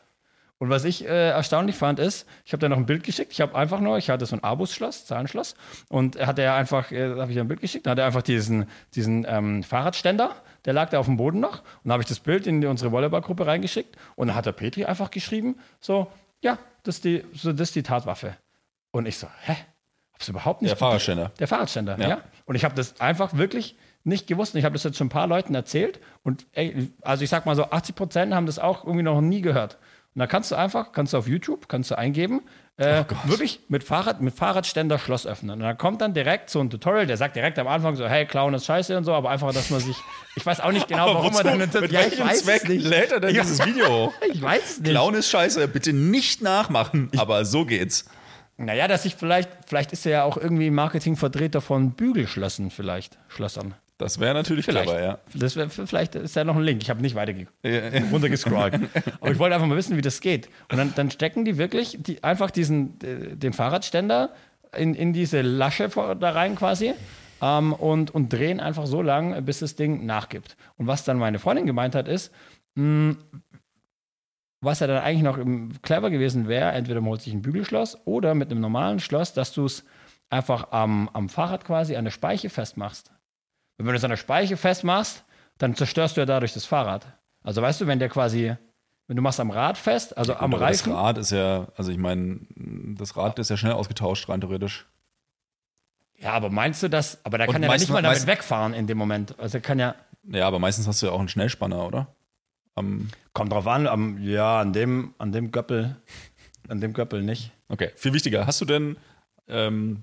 Und was ich äh, erstaunlich fand, ist, ich habe da noch ein Bild geschickt. Ich habe einfach nur, ich hatte so ein Abus-Schloss, Zahlenschloss, und er hat er einfach, äh, habe ich ein Bild geschickt, dann hat er einfach diesen, diesen ähm, Fahrradständer, der lag da auf dem Boden noch, und habe ich das Bild in unsere Volleyballgruppe reingeschickt, und dann hat der Petri einfach geschrieben, so, ja, das ist die, so, das ist die Tatwaffe. Und ich so, hä? Hab's überhaupt nicht. Der Fahrradständer. Der Fahrradständer, ja. Ja. Und ich habe das einfach wirklich nicht gewusst. Und ich habe das jetzt schon ein paar Leuten erzählt. Und ey, also ich sag mal so, 80 Prozent haben das auch irgendwie noch nie gehört. Und da kannst du einfach, kannst du auf YouTube, kannst du eingeben, äh, wirklich mit Fahrrad, mit Fahrradständer Schloss öffnen. Und dann kommt dann direkt so ein Tutorial, der sagt direkt am Anfang so, hey, Clown ist scheiße und so, aber einfach, dass man sich, ich weiß auch nicht <laughs> genau, warum man dann mit ja, ich welchem Zweck nicht. lädt er denn Ja. dieses Video hoch? <laughs> Ich weiß es nicht. Clown ist scheiße, bitte nicht nachmachen, aber so geht's. Naja, dass ich vielleicht, vielleicht ist er ja auch irgendwie Marketingvertreter von Bügelschlössern, vielleicht, Schlössern. Das wäre natürlich Vielleicht. clever, ja. Das wär, vielleicht ist da noch ein Link. Ich habe nicht weiter runtergescrollt. <laughs> Aber ich wollte einfach mal wissen, wie das geht. Und dann, dann stecken die wirklich die, einfach diesen, äh, den Fahrradständer in, in diese Lasche da rein quasi ähm, und, und drehen einfach so lang, bis das Ding nachgibt. Und was dann meine Freundin gemeint hat, ist, mh, was ja dann eigentlich noch clever gewesen wäre, entweder man holt sich ein Bügelschloss oder mit einem normalen Schloss, dass du es einfach am, am Fahrrad quasi an der Speiche festmachst. Und wenn du es an der Speiche festmachst, dann zerstörst du ja dadurch das Fahrrad. Also weißt du, wenn der quasi, wenn du machst am Rad fest, also am Aber das Reifen. Rad ist ja, also ich meine, das Rad ist ja schnell ausgetauscht, rein theoretisch. Ja, aber meinst du das? Aber der Und kann ja dann meist- nicht mal damit wegfahren in dem Moment. Also er kann ja, Ja, aber meistens hast du ja auch einen Schnellspanner, oder? Am, kommt drauf an, am, ja, an dem, an dem Göppel, an dem Göppel nicht. okay, viel wichtiger. Hast du denn ähm,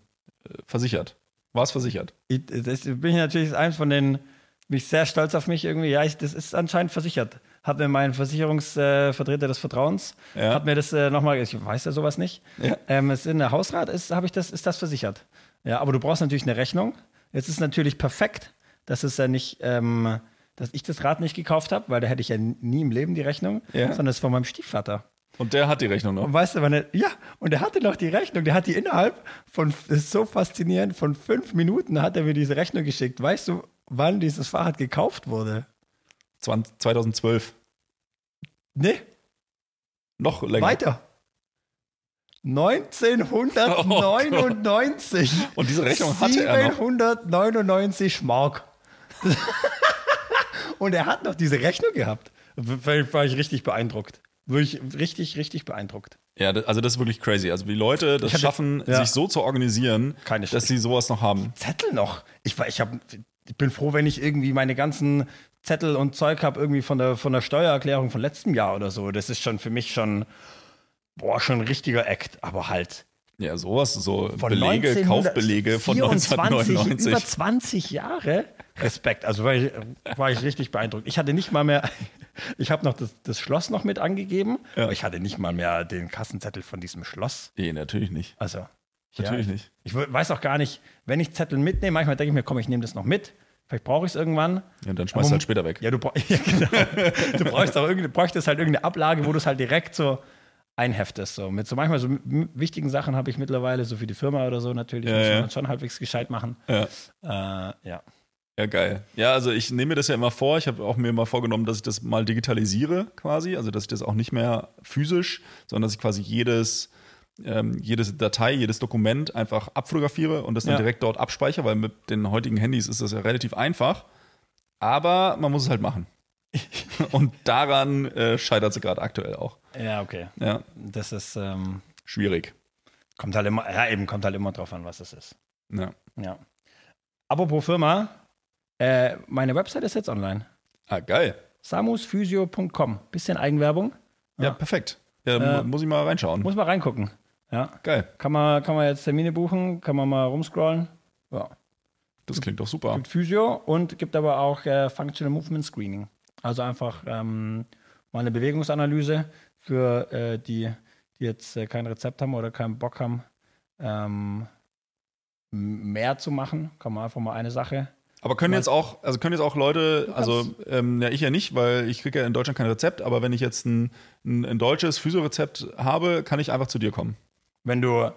äh, versichert? War es versichert? Ich, das bin ich natürlich eins von den, bin ich sehr stolz auf mich irgendwie. Ja, ich, das ist anscheinend versichert. Hat mir mein Versicherungsvertreter des Vertrauens, Ja. hat mir das äh, nochmal, ich weiß ja sowas nicht. Ja. Ähm, es ist in der Hausrat, ist, habe ich das, ist das versichert. Ja, aber du brauchst natürlich eine Rechnung. Jetzt ist natürlich perfekt, dass es ja nicht, ähm, dass ich das Rad nicht gekauft habe, weil da hätte ich ja nie im Leben die Rechnung, Ja. sondern es ist von meinem Stiefvater. Und der hat die Rechnung noch. Und weißt du, wann er, ja, und er hatte noch die Rechnung, der hat die innerhalb von, das ist so faszinierend, von fünf Minuten hat er mir diese Rechnung geschickt. Weißt du, wann dieses Fahrrad gekauft wurde? 20, 2012. Nee, Noch länger. weiter. 1999. <laughs> Und diese Rechnung hatte er noch. 799 Mark. <laughs> und er hat noch diese Rechnung gehabt. War ich richtig beeindruckt. Wirklich richtig, richtig beeindruckt. Ja, also das ist wirklich crazy. Also wie Leute das hatte- schaffen, ja. sich so zu organisieren, dass sie sowas noch haben. Zettel noch. Ich, ich, hab, ich bin froh, wenn ich irgendwie meine ganzen Zettel und Zeug habe, irgendwie von der, von der Steuererklärung von letztem Jahr oder so. Das ist schon für mich schon, boah, schon ein richtiger Act. Aber halt Ja, sowas, so von Belege, 1924, Kaufbelege von Über 1999. 20 Jahre. Respekt. Also war ich, war ich richtig beeindruckt. Ich hatte nicht mal mehr, <laughs> ich habe noch das, das Schloss noch mit angegeben, Ja. aber ich hatte nicht mal mehr den Kassenzettel von diesem Schloss. Nee, natürlich nicht. Also, Natürlich ja, nicht. Ich we- weiß auch gar nicht, wenn ich Zettel mitnehme, manchmal denke ich mir, komm, ich nehme das noch mit. Vielleicht brauche ich es irgendwann. Ja, dann schmeißt du halt später weg. Ja, du, <laughs> ja, genau. du brauchst auch irgende, bräuchtest halt irgendeine Ablage, wo du es halt direkt so einheftest. So. Mit so manchmal so wichtigen Sachen habe ich mittlerweile, so für die Firma oder so natürlich, Ja, muss ja. man schon halbwegs gescheit machen. Ja. Äh, ja. Ja, geil. Ja, also ich nehme mir das ja immer vor. Ich habe auch mir mal vorgenommen, dass ich das mal digitalisiere quasi. Also, dass ich das auch nicht mehr physisch, sondern dass ich quasi jedes, ähm, jedes Datei, jedes Dokument einfach abfotografiere und das dann Ja. direkt dort abspeichere, weil mit den heutigen Handys ist das ja relativ einfach. Aber man muss es halt machen. <laughs> und daran äh, scheitert sie gerade aktuell auch. Ja, okay. Ja, Das ist, ähm, schwierig. kommt halt immer, ja, eben kommt halt immer drauf an, was es ist. Ja. Ja. Apropos Firma, äh, meine Website ist jetzt online. Ah, geil. samusphysio.com. Bisschen Eigenwerbung. Ja, perfekt. Ja, Äh, mu- muss ich mal reinschauen. Muss mal reingucken. Ja. Geil. Kann man, kann man jetzt Termine buchen, kann man mal rumscrollen. Ja. Das klingt doch super. Gibt Physio und gibt aber auch äh, Functional Movement Screening. Also einfach ähm, mal eine Bewegungsanalyse für äh, die, die jetzt äh, kein Rezept haben oder keinen Bock haben, ähm, mehr zu machen. Kann man einfach mal eine Sache. Aber können jetzt auch, also können jetzt auch Leute, also ähm, ja, ich ja nicht, weil ich kriege ja in Deutschland kein Rezept, aber wenn ich jetzt ein, ein, ein deutsches Physiorezept habe, kann ich einfach zu dir kommen. Wenn du,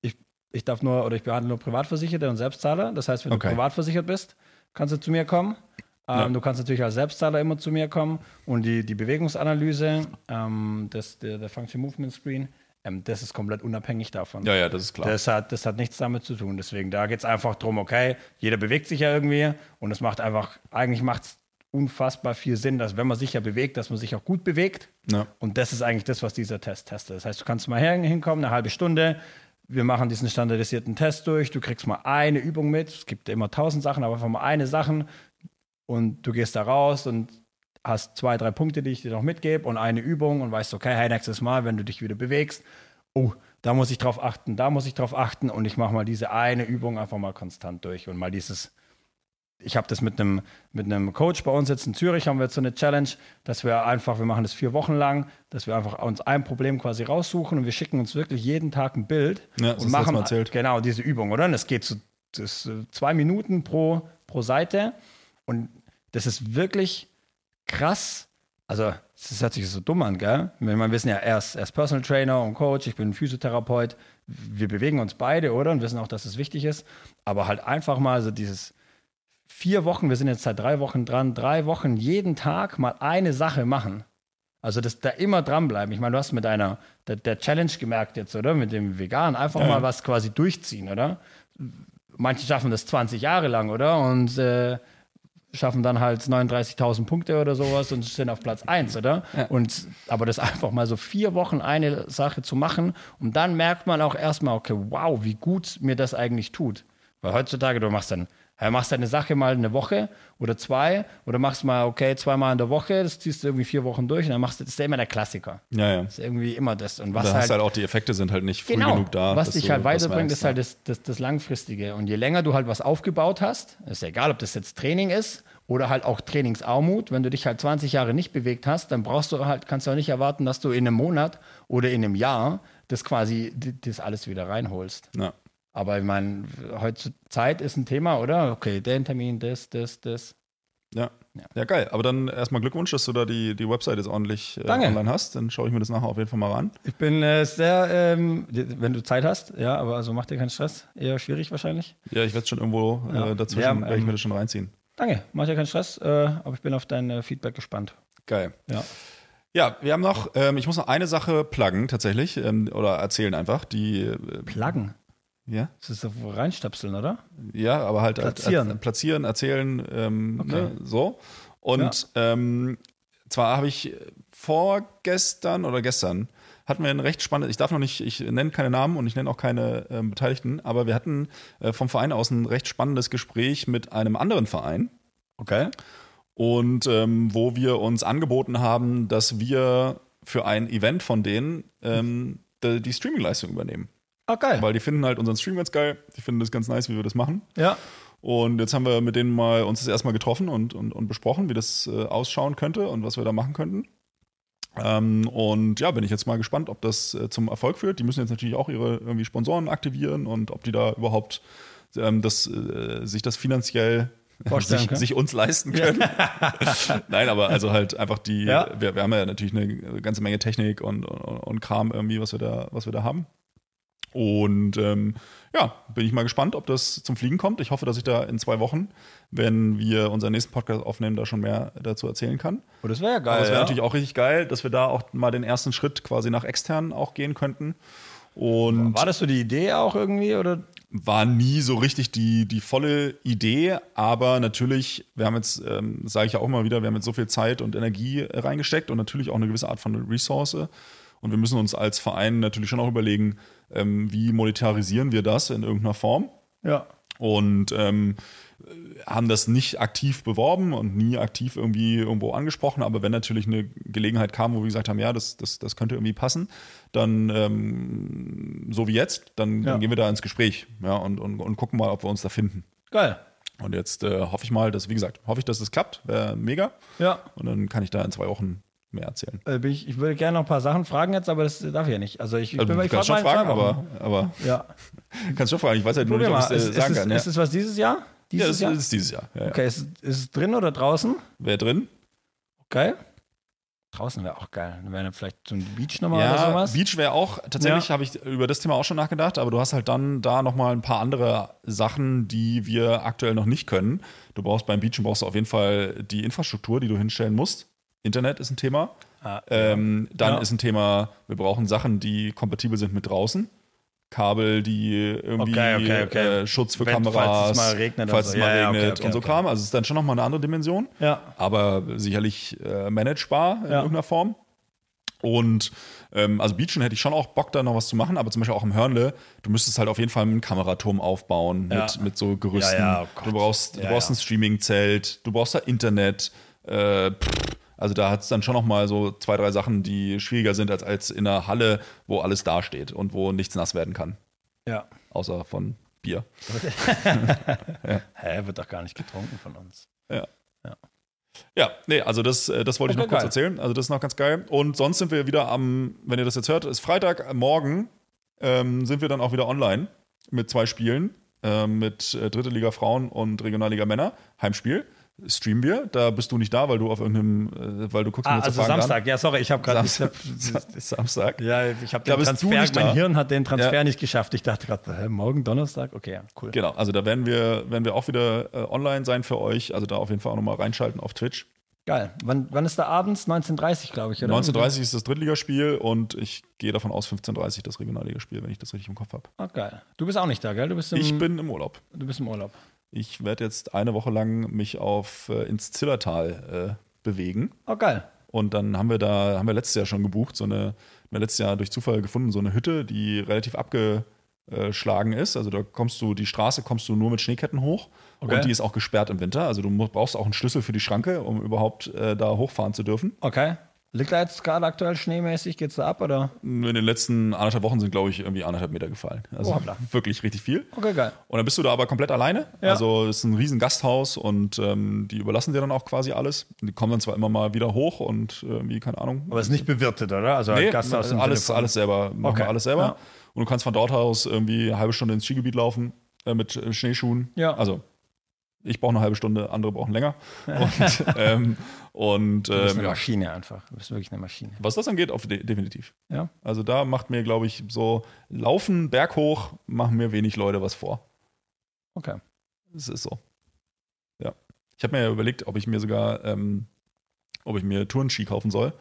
ich, ich darf nur oder ich behandle nur Privatversicherte und Selbstzahler. Das heißt, wenn Okay. du privat versichert bist, kannst du zu mir kommen. Ähm, Ja. Du kannst natürlich als Selbstzahler immer zu mir kommen und die, die Bewegungsanalyse, ähm, das, der, der Function Movement Screen, ähm, das ist komplett unabhängig davon. Ja, ja, das ist klar. Das hat, das hat nichts damit zu tun. Deswegen, da geht es einfach darum, okay, jeder bewegt sich ja irgendwie und es macht einfach, eigentlich macht es unfassbar viel Sinn, dass wenn man sich ja bewegt, dass man sich auch gut bewegt. Ja. Und das ist eigentlich das, was dieser Test testet. Das heißt, du kannst mal hin- hinkommen, eine halbe Stunde. Wir machen diesen standardisierten Test durch. Du kriegst mal eine Übung mit. Es gibt immer tausend Sachen, aber einfach mal eine Sache. Und du gehst da raus und hast zwei, drei Punkte, die ich dir noch mitgebe und eine Übung und weißt, okay, hey, nächstes Mal, wenn du dich wieder bewegst, oh, da muss ich drauf achten, da muss ich drauf achten und ich mache mal diese eine Übung einfach mal konstant durch und mal dieses ich habe das mit einem mit einem Coach bei uns jetzt in Zürich haben wir jetzt so eine Challenge, dass wir einfach, wir machen das vier Wochen lang, dass wir einfach uns ein Problem quasi raussuchen und wir schicken uns wirklich jeden Tag ein Bild Ja, und machen genau diese Übung, oder? Und das geht so das äh, zwei Minuten pro pro Seite und das ist wirklich krass. Also, das hört sich so dumm an, gell? Wir wir wissen ja, er ist, er ist Personal Trainer und Coach, ich bin Physiotherapeut. Wir bewegen uns beide, oder? Und wissen auch, dass es wichtig ist. Aber halt einfach mal so dieses vier Wochen, wir sind jetzt seit drei Wochen dran, drei Wochen jeden Tag mal eine Sache machen. Also das da immer dranbleiben. Ich meine, du hast mit einer, der, der Challenge gemerkt jetzt, oder? Mit dem Vegan, einfach ja. mal was quasi durchziehen, oder? Manche schaffen das 20 Jahre lang, oder? Und äh, schaffen dann halt 39.000 Punkte oder sowas und sind auf Platz 1, oder? Und, aber das <laughs> einfach mal so vier Wochen eine Sache zu machen und dann merkt man auch erstmal, okay, wow, wie gut mir das eigentlich tut. Weil heutzutage, du machst dann, ja, machst deine Sache mal eine Woche oder zwei oder machst mal, okay, zweimal in der Woche, das ziehst du irgendwie vier Wochen durch und dann machst du, das ist ja immer der Klassiker. ja, ja. Das ist irgendwie immer das. Und was Da halt, hast halt auch die Effekte sind halt nicht früh genau, genug da. was dich halt weiterbringt, ist halt das, das, das Langfristige. Und je länger du halt was aufgebaut hast, ist ja egal, ob das jetzt Training ist oder halt auch Trainingsarmut, wenn du dich halt 20 Jahre nicht bewegt hast, dann brauchst du halt, kannst du auch nicht erwarten, dass du in einem Monat oder in einem Jahr das quasi, das alles wieder reinholst. Ja. Aber ich meine, heute Zeit ist ein Thema, oder? Okay, den Termin, das, das, das. Ja. Ja. ja. geil. Aber dann erstmal Glückwunsch, dass du da die, die Website jetzt ordentlich äh, online hast. Dann schaue ich mir das nachher auf jeden Fall mal ran. Ich bin äh, sehr, ähm, wenn du Zeit hast, ja, aber also mach dir keinen Stress. Eher schwierig wahrscheinlich. Ja, ich werde schon irgendwo Ja. äh, dazwischen, Ja, werde ich ähm, mir das schon reinziehen. Danke, mach dir keinen Stress, äh, aber ich bin auf dein äh, Feedback gespannt. Geil. Ja. Ja, wir haben noch, ähm, ich muss noch eine Sache pluggen tatsächlich ähm, oder erzählen einfach. Die, äh, Pluggen. Ja, Das ist so reinstöpseln, oder? ja, aber halt Platzieren. Äh, platzieren, erzählen, ähm, Okay. ne, so. Und ähm, zwar habe ich vorgestern oder gestern hatten wir ein recht spannendes, ich darf noch nicht, ich nenne keine Namen und ich nenne auch keine ähm, Beteiligten, aber wir hatten äh, vom Verein aus ein recht spannendes Gespräch mit einem anderen Verein. Okay. und ähm, wo wir uns angeboten haben, dass wir für ein Event von denen ähm, die, die Streaming-Leistung übernehmen. Ah, geil. Weil die finden halt unseren Stream ganz geil, die finden das ganz nice, wie wir das machen. Ja. Und jetzt haben wir mit denen mal uns das erstmal getroffen und, und, und besprochen, wie das äh, ausschauen könnte und was wir da machen könnten. Ähm, und ja, bin ich jetzt mal gespannt, ob das äh, zum Erfolg führt. Die müssen jetzt natürlich auch ihre irgendwie Sponsoren aktivieren und ob die da überhaupt ähm, das, äh, sich das finanziell Vorstellen sich, sich uns leisten können. <laughs> Nein, aber also halt einfach die, Ja. wir, wir haben ja natürlich eine ganze Menge Technik und, und, und Kram irgendwie, was wir da, was wir da haben. Und ähm, ja, bin ich mal gespannt, ob das zum Fliegen kommt. Ich hoffe, dass ich da in zwei Wochen, wenn wir unseren nächsten Podcast aufnehmen, da schon mehr dazu erzählen kann. Oh, das wäre ja geil. Aber es wäre ja. natürlich auch richtig geil, dass wir da auch mal den ersten Schritt quasi nach extern auch gehen könnten. Und War das so die Idee auch irgendwie? Oder? war nie so richtig die, die volle Idee, aber natürlich, wir haben jetzt, ähm, sage ich ja auch immer wieder, wir haben jetzt so viel Zeit und Energie reingesteckt und natürlich auch eine gewisse Art von Ressource. Und wir müssen uns als Verein natürlich schon auch überlegen, ähm, wie monetarisieren wir das in irgendeiner Form. Ja. Und ähm, haben das nicht aktiv beworben und nie aktiv irgendwie irgendwo angesprochen. Aber wenn natürlich eine Gelegenheit kam, wo wir gesagt haben, ja, das, das, das könnte irgendwie passen, dann ähm, so wie jetzt, dann, Ja. dann gehen wir da ins Gespräch ja, und, und, und gucken mal, ob wir uns da finden. Geil. Und jetzt äh, hoffe ich mal, dass, wie gesagt, hoffe ich, dass das klappt. Wäre mega. Ja. Und dann kann ich da in zwei Wochen mehr erzählen. Äh, bin ich, ich würde gerne noch ein paar Sachen fragen jetzt, aber das darf ich ja nicht. Also ich, ich Also, bin ich kannst schon fragen, aber, aber Ja. <laughs> kannst schon fragen. Ich weiß halt nur nicht, ob ich es Ist, äh, sagen ist, kann. es, Ja, ist es was dieses Jahr? ja Dieses das Jahr? ist dieses Jahr. Ja, ja. Okay, ist, ist es drin oder draußen? Wer drin? Okay. Draußen wäre auch geil. Dann wäre vielleicht so ein Beach nochmal Ja, oder sowas. Beach wäre auch, tatsächlich Ja. habe ich über das Thema auch schon nachgedacht, aber du hast halt dann da nochmal ein paar andere Sachen, die wir aktuell noch nicht können. Du brauchst beim Beachen brauchst du auf jeden Fall die Infrastruktur, die du hinstellen musst. Internet ist ein Thema. Ah, Ähm, dann Ja. ist ein Thema, wir brauchen Sachen, die kompatibel sind mit draußen. Kabel, die irgendwie Okay, okay, okay. Äh, Schutz für Wenn- falls es Kameras, mal regnet falls oder es so. mal Ja, ja, regnet und so. Kram. Also es ist dann schon nochmal eine andere Dimension ja. aber sicherlich äh, managebar in Ja. irgendeiner Form. Und ähm, also Beachen hätte ich schon auch Bock, da noch was zu machen, aber zum Beispiel auch im Hörnle, du müsstest halt auf jeden Fall einen Kameraturm aufbauen Ja. mit, mit so Gerüsten. Ja, ja, oh du brauchst, du Ja, brauchst ja. ein Streaming-Zelt, du brauchst da Internet. Äh, pff, also da hat es dann schon noch mal so zwei, drei Sachen, die schwieriger sind als, als in einer Halle, wo alles dasteht und wo nichts nass werden kann, Ja. außer von Bier. <laughs> Hä, wird doch gar nicht getrunken von uns. Ja, nee, also das, äh, das wollte ich Okay, noch kurz geil. erzählen. Also das ist noch ganz geil. Und sonst sind wir wieder am, wenn ihr das jetzt hört, ist Freitagmorgen, ähm, sind wir dann auch wieder online mit zwei Spielen, ähm, mit äh, Dritte Liga Frauen und Regionalliga Männer, Heimspiel. Streamen wir. Da bist du nicht da, weil du auf irgendeinem, äh, weil du guckst Ah, also Samstag. Ja, sorry, ich habe gerade. Samstag. <laughs> Samstag. Ja, ich habe Da den du Transfer, mein da. Hirn hat den Transfer Ja. nicht geschafft. Ich dachte gerade, morgen Donnerstag? Okay, ja, cool. Genau, also da werden wir, werden wir auch wieder äh, online sein für euch. Also da auf jeden Fall auch nochmal reinschalten auf Twitch. Geil. Wann, wann ist da abends? 19.30 glaube ich, oder? 19.30 ist das Drittligaspiel und ich gehe davon aus 15.30 das Regionalligaspiel, wenn ich das richtig im Kopf habe. Ah, geil. Du bist auch nicht da, gell? Du bist im, Ich bin im Urlaub. du bist im Urlaub. Ich werde jetzt eine Woche lang mich auf äh, ins Zillertal äh, bewegen. Oh, geil. Und dann haben wir da, haben wir letztes Jahr schon gebucht, so eine, haben wir letztes Jahr durch Zufall gefunden, so eine Hütte, die relativ abgeschlagen ist. Also da kommst du, die Straße kommst du nur mit Schneeketten hoch. Okay. Und die ist auch gesperrt im Winter. Also du brauchst auch einen Schlüssel für die Schranke, um überhaupt äh, da hochfahren zu dürfen. Okay. Liegt da jetzt gerade aktuell schneemäßig? Geht's da ab, oder? In den letzten anderthalb Wochen sind, glaube ich, irgendwie anderthalb Meter gefallen. Also Oh, hoppla. wirklich richtig viel. Okay, geil. Und dann bist du da aber komplett alleine. Ja. Also es ist ein riesen Gasthaus und ähm, die überlassen dir dann auch quasi alles. Die kommen dann zwar immer mal wieder hoch und irgendwie, keine Ahnung. Aber es ist nicht bewirtet, oder? Also nee, Gasthaus alles, alles selber. Machen Okay. wir alles selber. Ja. Und du kannst von dort aus irgendwie eine halbe Stunde ins Skigebiet laufen äh, mit äh, Schneeschuhen. Ja. Also ich brauche eine halbe Stunde, andere brauchen länger. Und, <laughs> ähm, und Du bist ähm, eine ja, Maschine einfach. Du bist wirklich eine Maschine. was das angeht, auf, de definitiv. Ja. Also da macht mir, glaube ich, so Laufen berghoch machen mir wenig Leute was vor. Okay. Es ist so. Ja. Ich habe mir ja überlegt, ob ich mir sogar, ähm, ob ich mir Tourenski kaufen soll,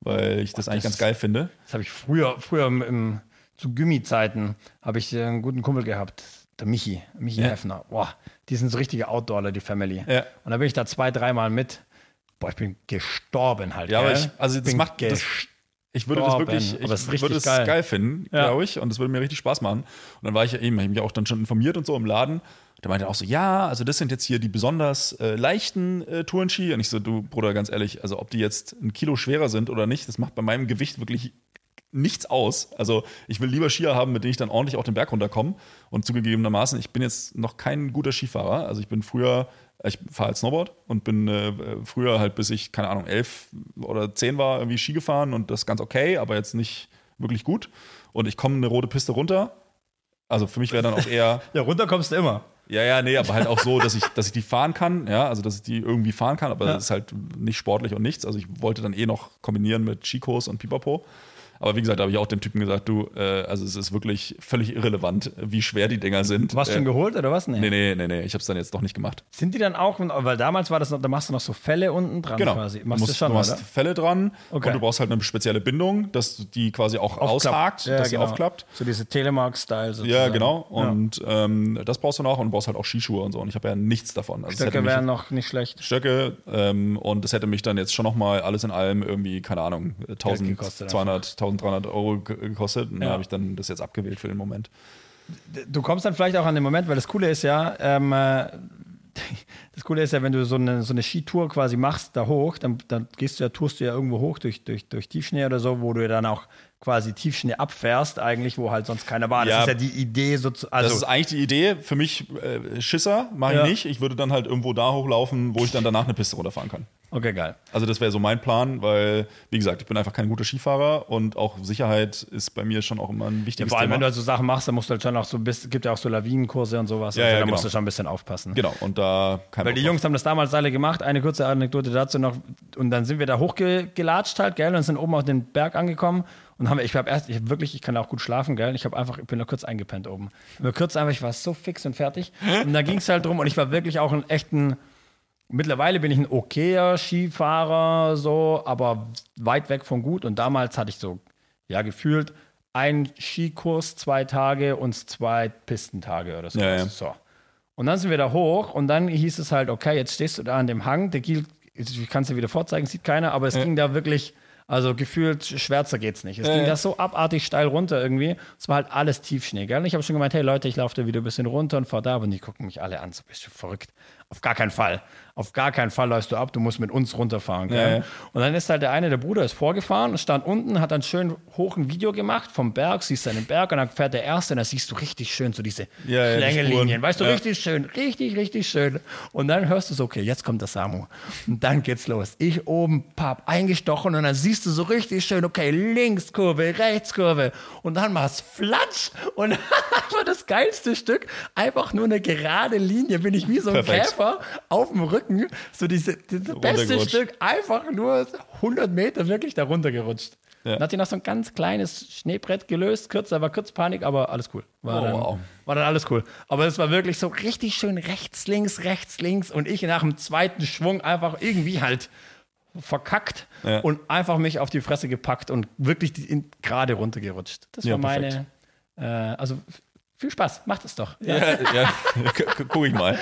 weil ich das Boah, eigentlich das- ganz geil finde. Das habe ich früher, früher im, im, zu Gummi-Zeiten, habe ich äh, einen guten Kumpel gehabt, der Michi, Michi Ja. Heffner. Boah, die sind so richtige Outdoorler, die Family. Ja. Und da bin ich da zwei, dreimal mit. Boah, ich bin gestorben halt. Ja, aber ich, also das bin macht das, ich würde das wirklich, ich richtig würde es geil. geil. finden, Ja. glaube ich, und das würde mir richtig Spaß machen. Und dann war ich ja eben, habe ich mich auch dann schon informiert und so im Laden. Da meinte auch so, ja, also das sind jetzt hier die besonders äh, leichten äh, Tourenski. Und ich so, du Bruder, ganz ehrlich, also ob die jetzt ein Kilo schwerer sind oder nicht, das macht bei meinem Gewicht wirklich nichts aus. Also ich will lieber Skier haben, mit denen ich dann ordentlich auf den Berg runterkomme. Und zugegebenermaßen, ich bin jetzt noch kein guter Skifahrer. Also ich bin früher, ich fahre halt Snowboard und bin äh, früher halt bis ich, keine Ahnung, elf oder zehn war irgendwie Ski gefahren und das ganz okay, aber jetzt nicht wirklich gut. Und ich komme eine rote Piste runter. Also für mich wäre dann auch eher, <laughs> Ja, runter kommst du immer. ja, ja, nee, aber halt auch so, dass ich, dass ich die fahren kann, ja, also dass ich die irgendwie fahren kann, aber Ja. das ist halt nicht sportlich und nichts. Also ich wollte dann eh noch kombinieren mit Skikurs und Pipapo. Aber wie gesagt, da habe ich auch dem Typen gesagt, du, äh, also es ist wirklich völlig irrelevant, wie schwer die Dinger sind. Du schon äh, geholt oder was? Nee, nee, nee, nee, ich habe es dann jetzt doch nicht gemacht. Sind die dann auch, weil damals war das noch, da machst du noch so Fälle unten dran Genau. quasi. du, Machst musst, du schon, du hast oder? Fälle dran Okay. und du brauchst halt eine spezielle Bindung, dass die quasi auch aushakt, Ja, dass genau. sie aufklappt. So diese Telemark-Style sozusagen. Ja, genau. Ja. Und ähm, das brauchst du noch und du brauchst halt auch Skischuhe und so. Und ich habe ja nichts davon. Also Stöcke wären noch nicht schlecht. Stöcke ähm, und das hätte mich dann jetzt schon nochmal alles in allem irgendwie, keine Ahnung, gekostet 1200, 1300 Euro ge- gekostet und da Ja. habe ich dann das jetzt abgewählt für den Moment. Du kommst dann vielleicht auch an den Moment, weil das Coole ist ja, ähm, äh, <laughs> das Coole ist ja, wenn du so eine, so eine Skitour quasi machst, da hoch, dann, dann gehst du ja, tourst du ja irgendwo hoch durch, durch, durch Tiefschnee oder so, wo du ja dann auch quasi Tiefschnee abfährst, eigentlich, wo halt sonst keiner war. Das Ja. ist ja die Idee sozusagen. das ist Also, eigentlich die Idee. Für mich äh, Schisser mache ich Ja. nicht. Ich würde dann halt irgendwo da hochlaufen, wo ich dann danach eine Piste runterfahren kann. Okay, geil. Also das wäre so mein Plan, weil, wie gesagt, ich bin einfach kein guter Skifahrer und auch Sicherheit ist bei mir schon auch immer ein wichtiges Vor allem, Thema. wenn du halt so Sachen machst, dann musst du halt schon auch so ein bisschen, gibt ja auch so Lawinenkurse und sowas. Ja, also, ja, da genau. musst du schon ein bisschen aufpassen. genau, und da kein Weil die. Jungs haben das damals alle gemacht. Eine kurze Anekdote dazu noch. Und dann sind wir da hochgelatscht halt, gell, und sind oben auf den Berg angekommen. Und haben ich habe erst, ich hab wirklich, ich kann auch gut schlafen, gell. Ich habe einfach, ich bin nur kurz eingepennt oben. Nur kurz einfach, ich war so fix und fertig. Und da ging es halt drum. Und ich war wirklich auch ein echten. Mittlerweile bin ich ein okayer Skifahrer, so, aber weit weg von gut. Und damals hatte ich so, ja, gefühlt ein Skikurs, zwei Tage und zwei Pistentage oder so. Ja, ja. so. Und dann sind wir da hoch und dann hieß es halt, okay, jetzt stehst du da an dem Hang, der Kiel, ich kann es dir wieder vorzeigen, sieht keiner, aber es ging da wirklich, also gefühlt schwärzer geht's nicht. Es ging ja. da so abartig steil runter irgendwie. Es war halt alles Tiefschnee, gell? Und ich habe schon gemeint, hey Leute, ich laufe da wieder ein bisschen runter und fahr da, aber die gucken mich alle an, so bist du verrückt. Auf gar keinen Fall. Auf gar keinen Fall läufst du ab, du musst mit uns runterfahren. Ja, ja. Und dann ist halt der eine, der Bruder ist vorgefahren und stand unten, hat dann schön hoch ein Video gemacht vom Berg, siehst du einen Berg und dann fährt der Erste und da siehst du richtig schön so diese Ja, die Schlängelinien. Spuren. Weißt du, richtig schön, richtig, richtig schön. Und dann hörst du so, okay, jetzt kommt der Samu. Und dann geht's los. Ich oben, papp, eingestochen und dann siehst du so richtig schön, okay, Linkskurve, Rechtskurve. Und dann machst Flatsch und einfach <laughs> das geilste Stück, einfach nur eine gerade Linie, bin ich wie so ein Perfekt. Käfer auf dem Rücken. So diese, dieses beste. Stück, einfach nur 100 Meter wirklich da runtergerutscht. Ja. Dann hat sich noch so ein ganz kleines Schneebrett gelöst, kürzer, war kurz Panik, aber alles cool. War, Oh, dann, wow. war dann alles cool. Aber es war wirklich so richtig schön rechts, links, rechts, links und ich nach dem zweiten Schwung einfach irgendwie halt verkackt Ja. und einfach mich auf die Fresse gepackt und wirklich gerade runtergerutscht. Das Ja, war meine, äh, also viel Spaß, macht es doch. Ja. Ja, <laughs> guck ich mal.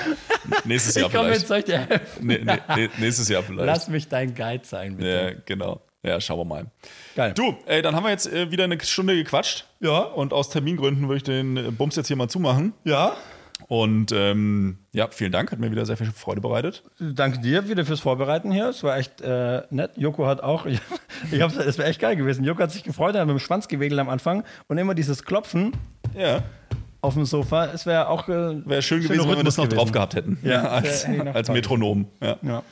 Nächstes Jahr ich komme vielleicht. jetzt euch dir helfen. Nee, nee, nächstes Jahr vielleicht. Lass mich dein Guide sein, bitte. Ja, genau. Ja, schauen wir mal. Geil. Du, ey, dann haben wir jetzt äh, wieder eine Stunde gequatscht. Ja. Und aus Termingründen würde ich den äh, Bums jetzt hier mal zumachen. Ja. Und ähm, ja, vielen Dank, hat mir wieder sehr viel Freude bereitet. Danke dir wieder fürs Vorbereiten hier. Es war echt äh, nett. Joko hat auch, <laughs> ich, ich hab's, es wäre echt geil gewesen. Joko hat sich gefreut, er hat mit dem Schwanz gewedelt am Anfang und immer dieses Klopfen Ja, auf dem Sofa. Es wäre auch. Äh, wäre schön gewesen, wenn wir das noch gewesen. drauf gehabt hätten. Ja, als, wär eh noch als. Metronom. Ja. Ja.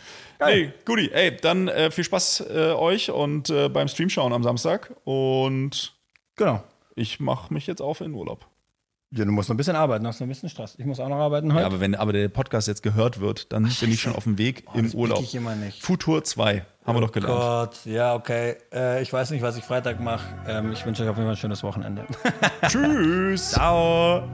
Hey, Guti, ey, dann äh, viel Spaß äh, euch und äh, beim Stream schauen am Samstag. Und Genau. ich mache mich jetzt auf in Urlaub. Ja, du musst noch ein bisschen arbeiten, hast noch ein bisschen Stress. Ich muss auch noch arbeiten heute. Ja, aber wenn aber der Podcast jetzt gehört wird, dann bin ich schon auf dem Weg im das blick Urlaub. ich immer nicht. Futur 2, haben wir doch gelernt. Gott, ja, okay. Äh, ich weiß nicht, was ich Freitag mache. Ähm, ich wünsche euch auf jeden Fall ein schönes Wochenende. <laughs> <laughs> Tschüss. Ciao.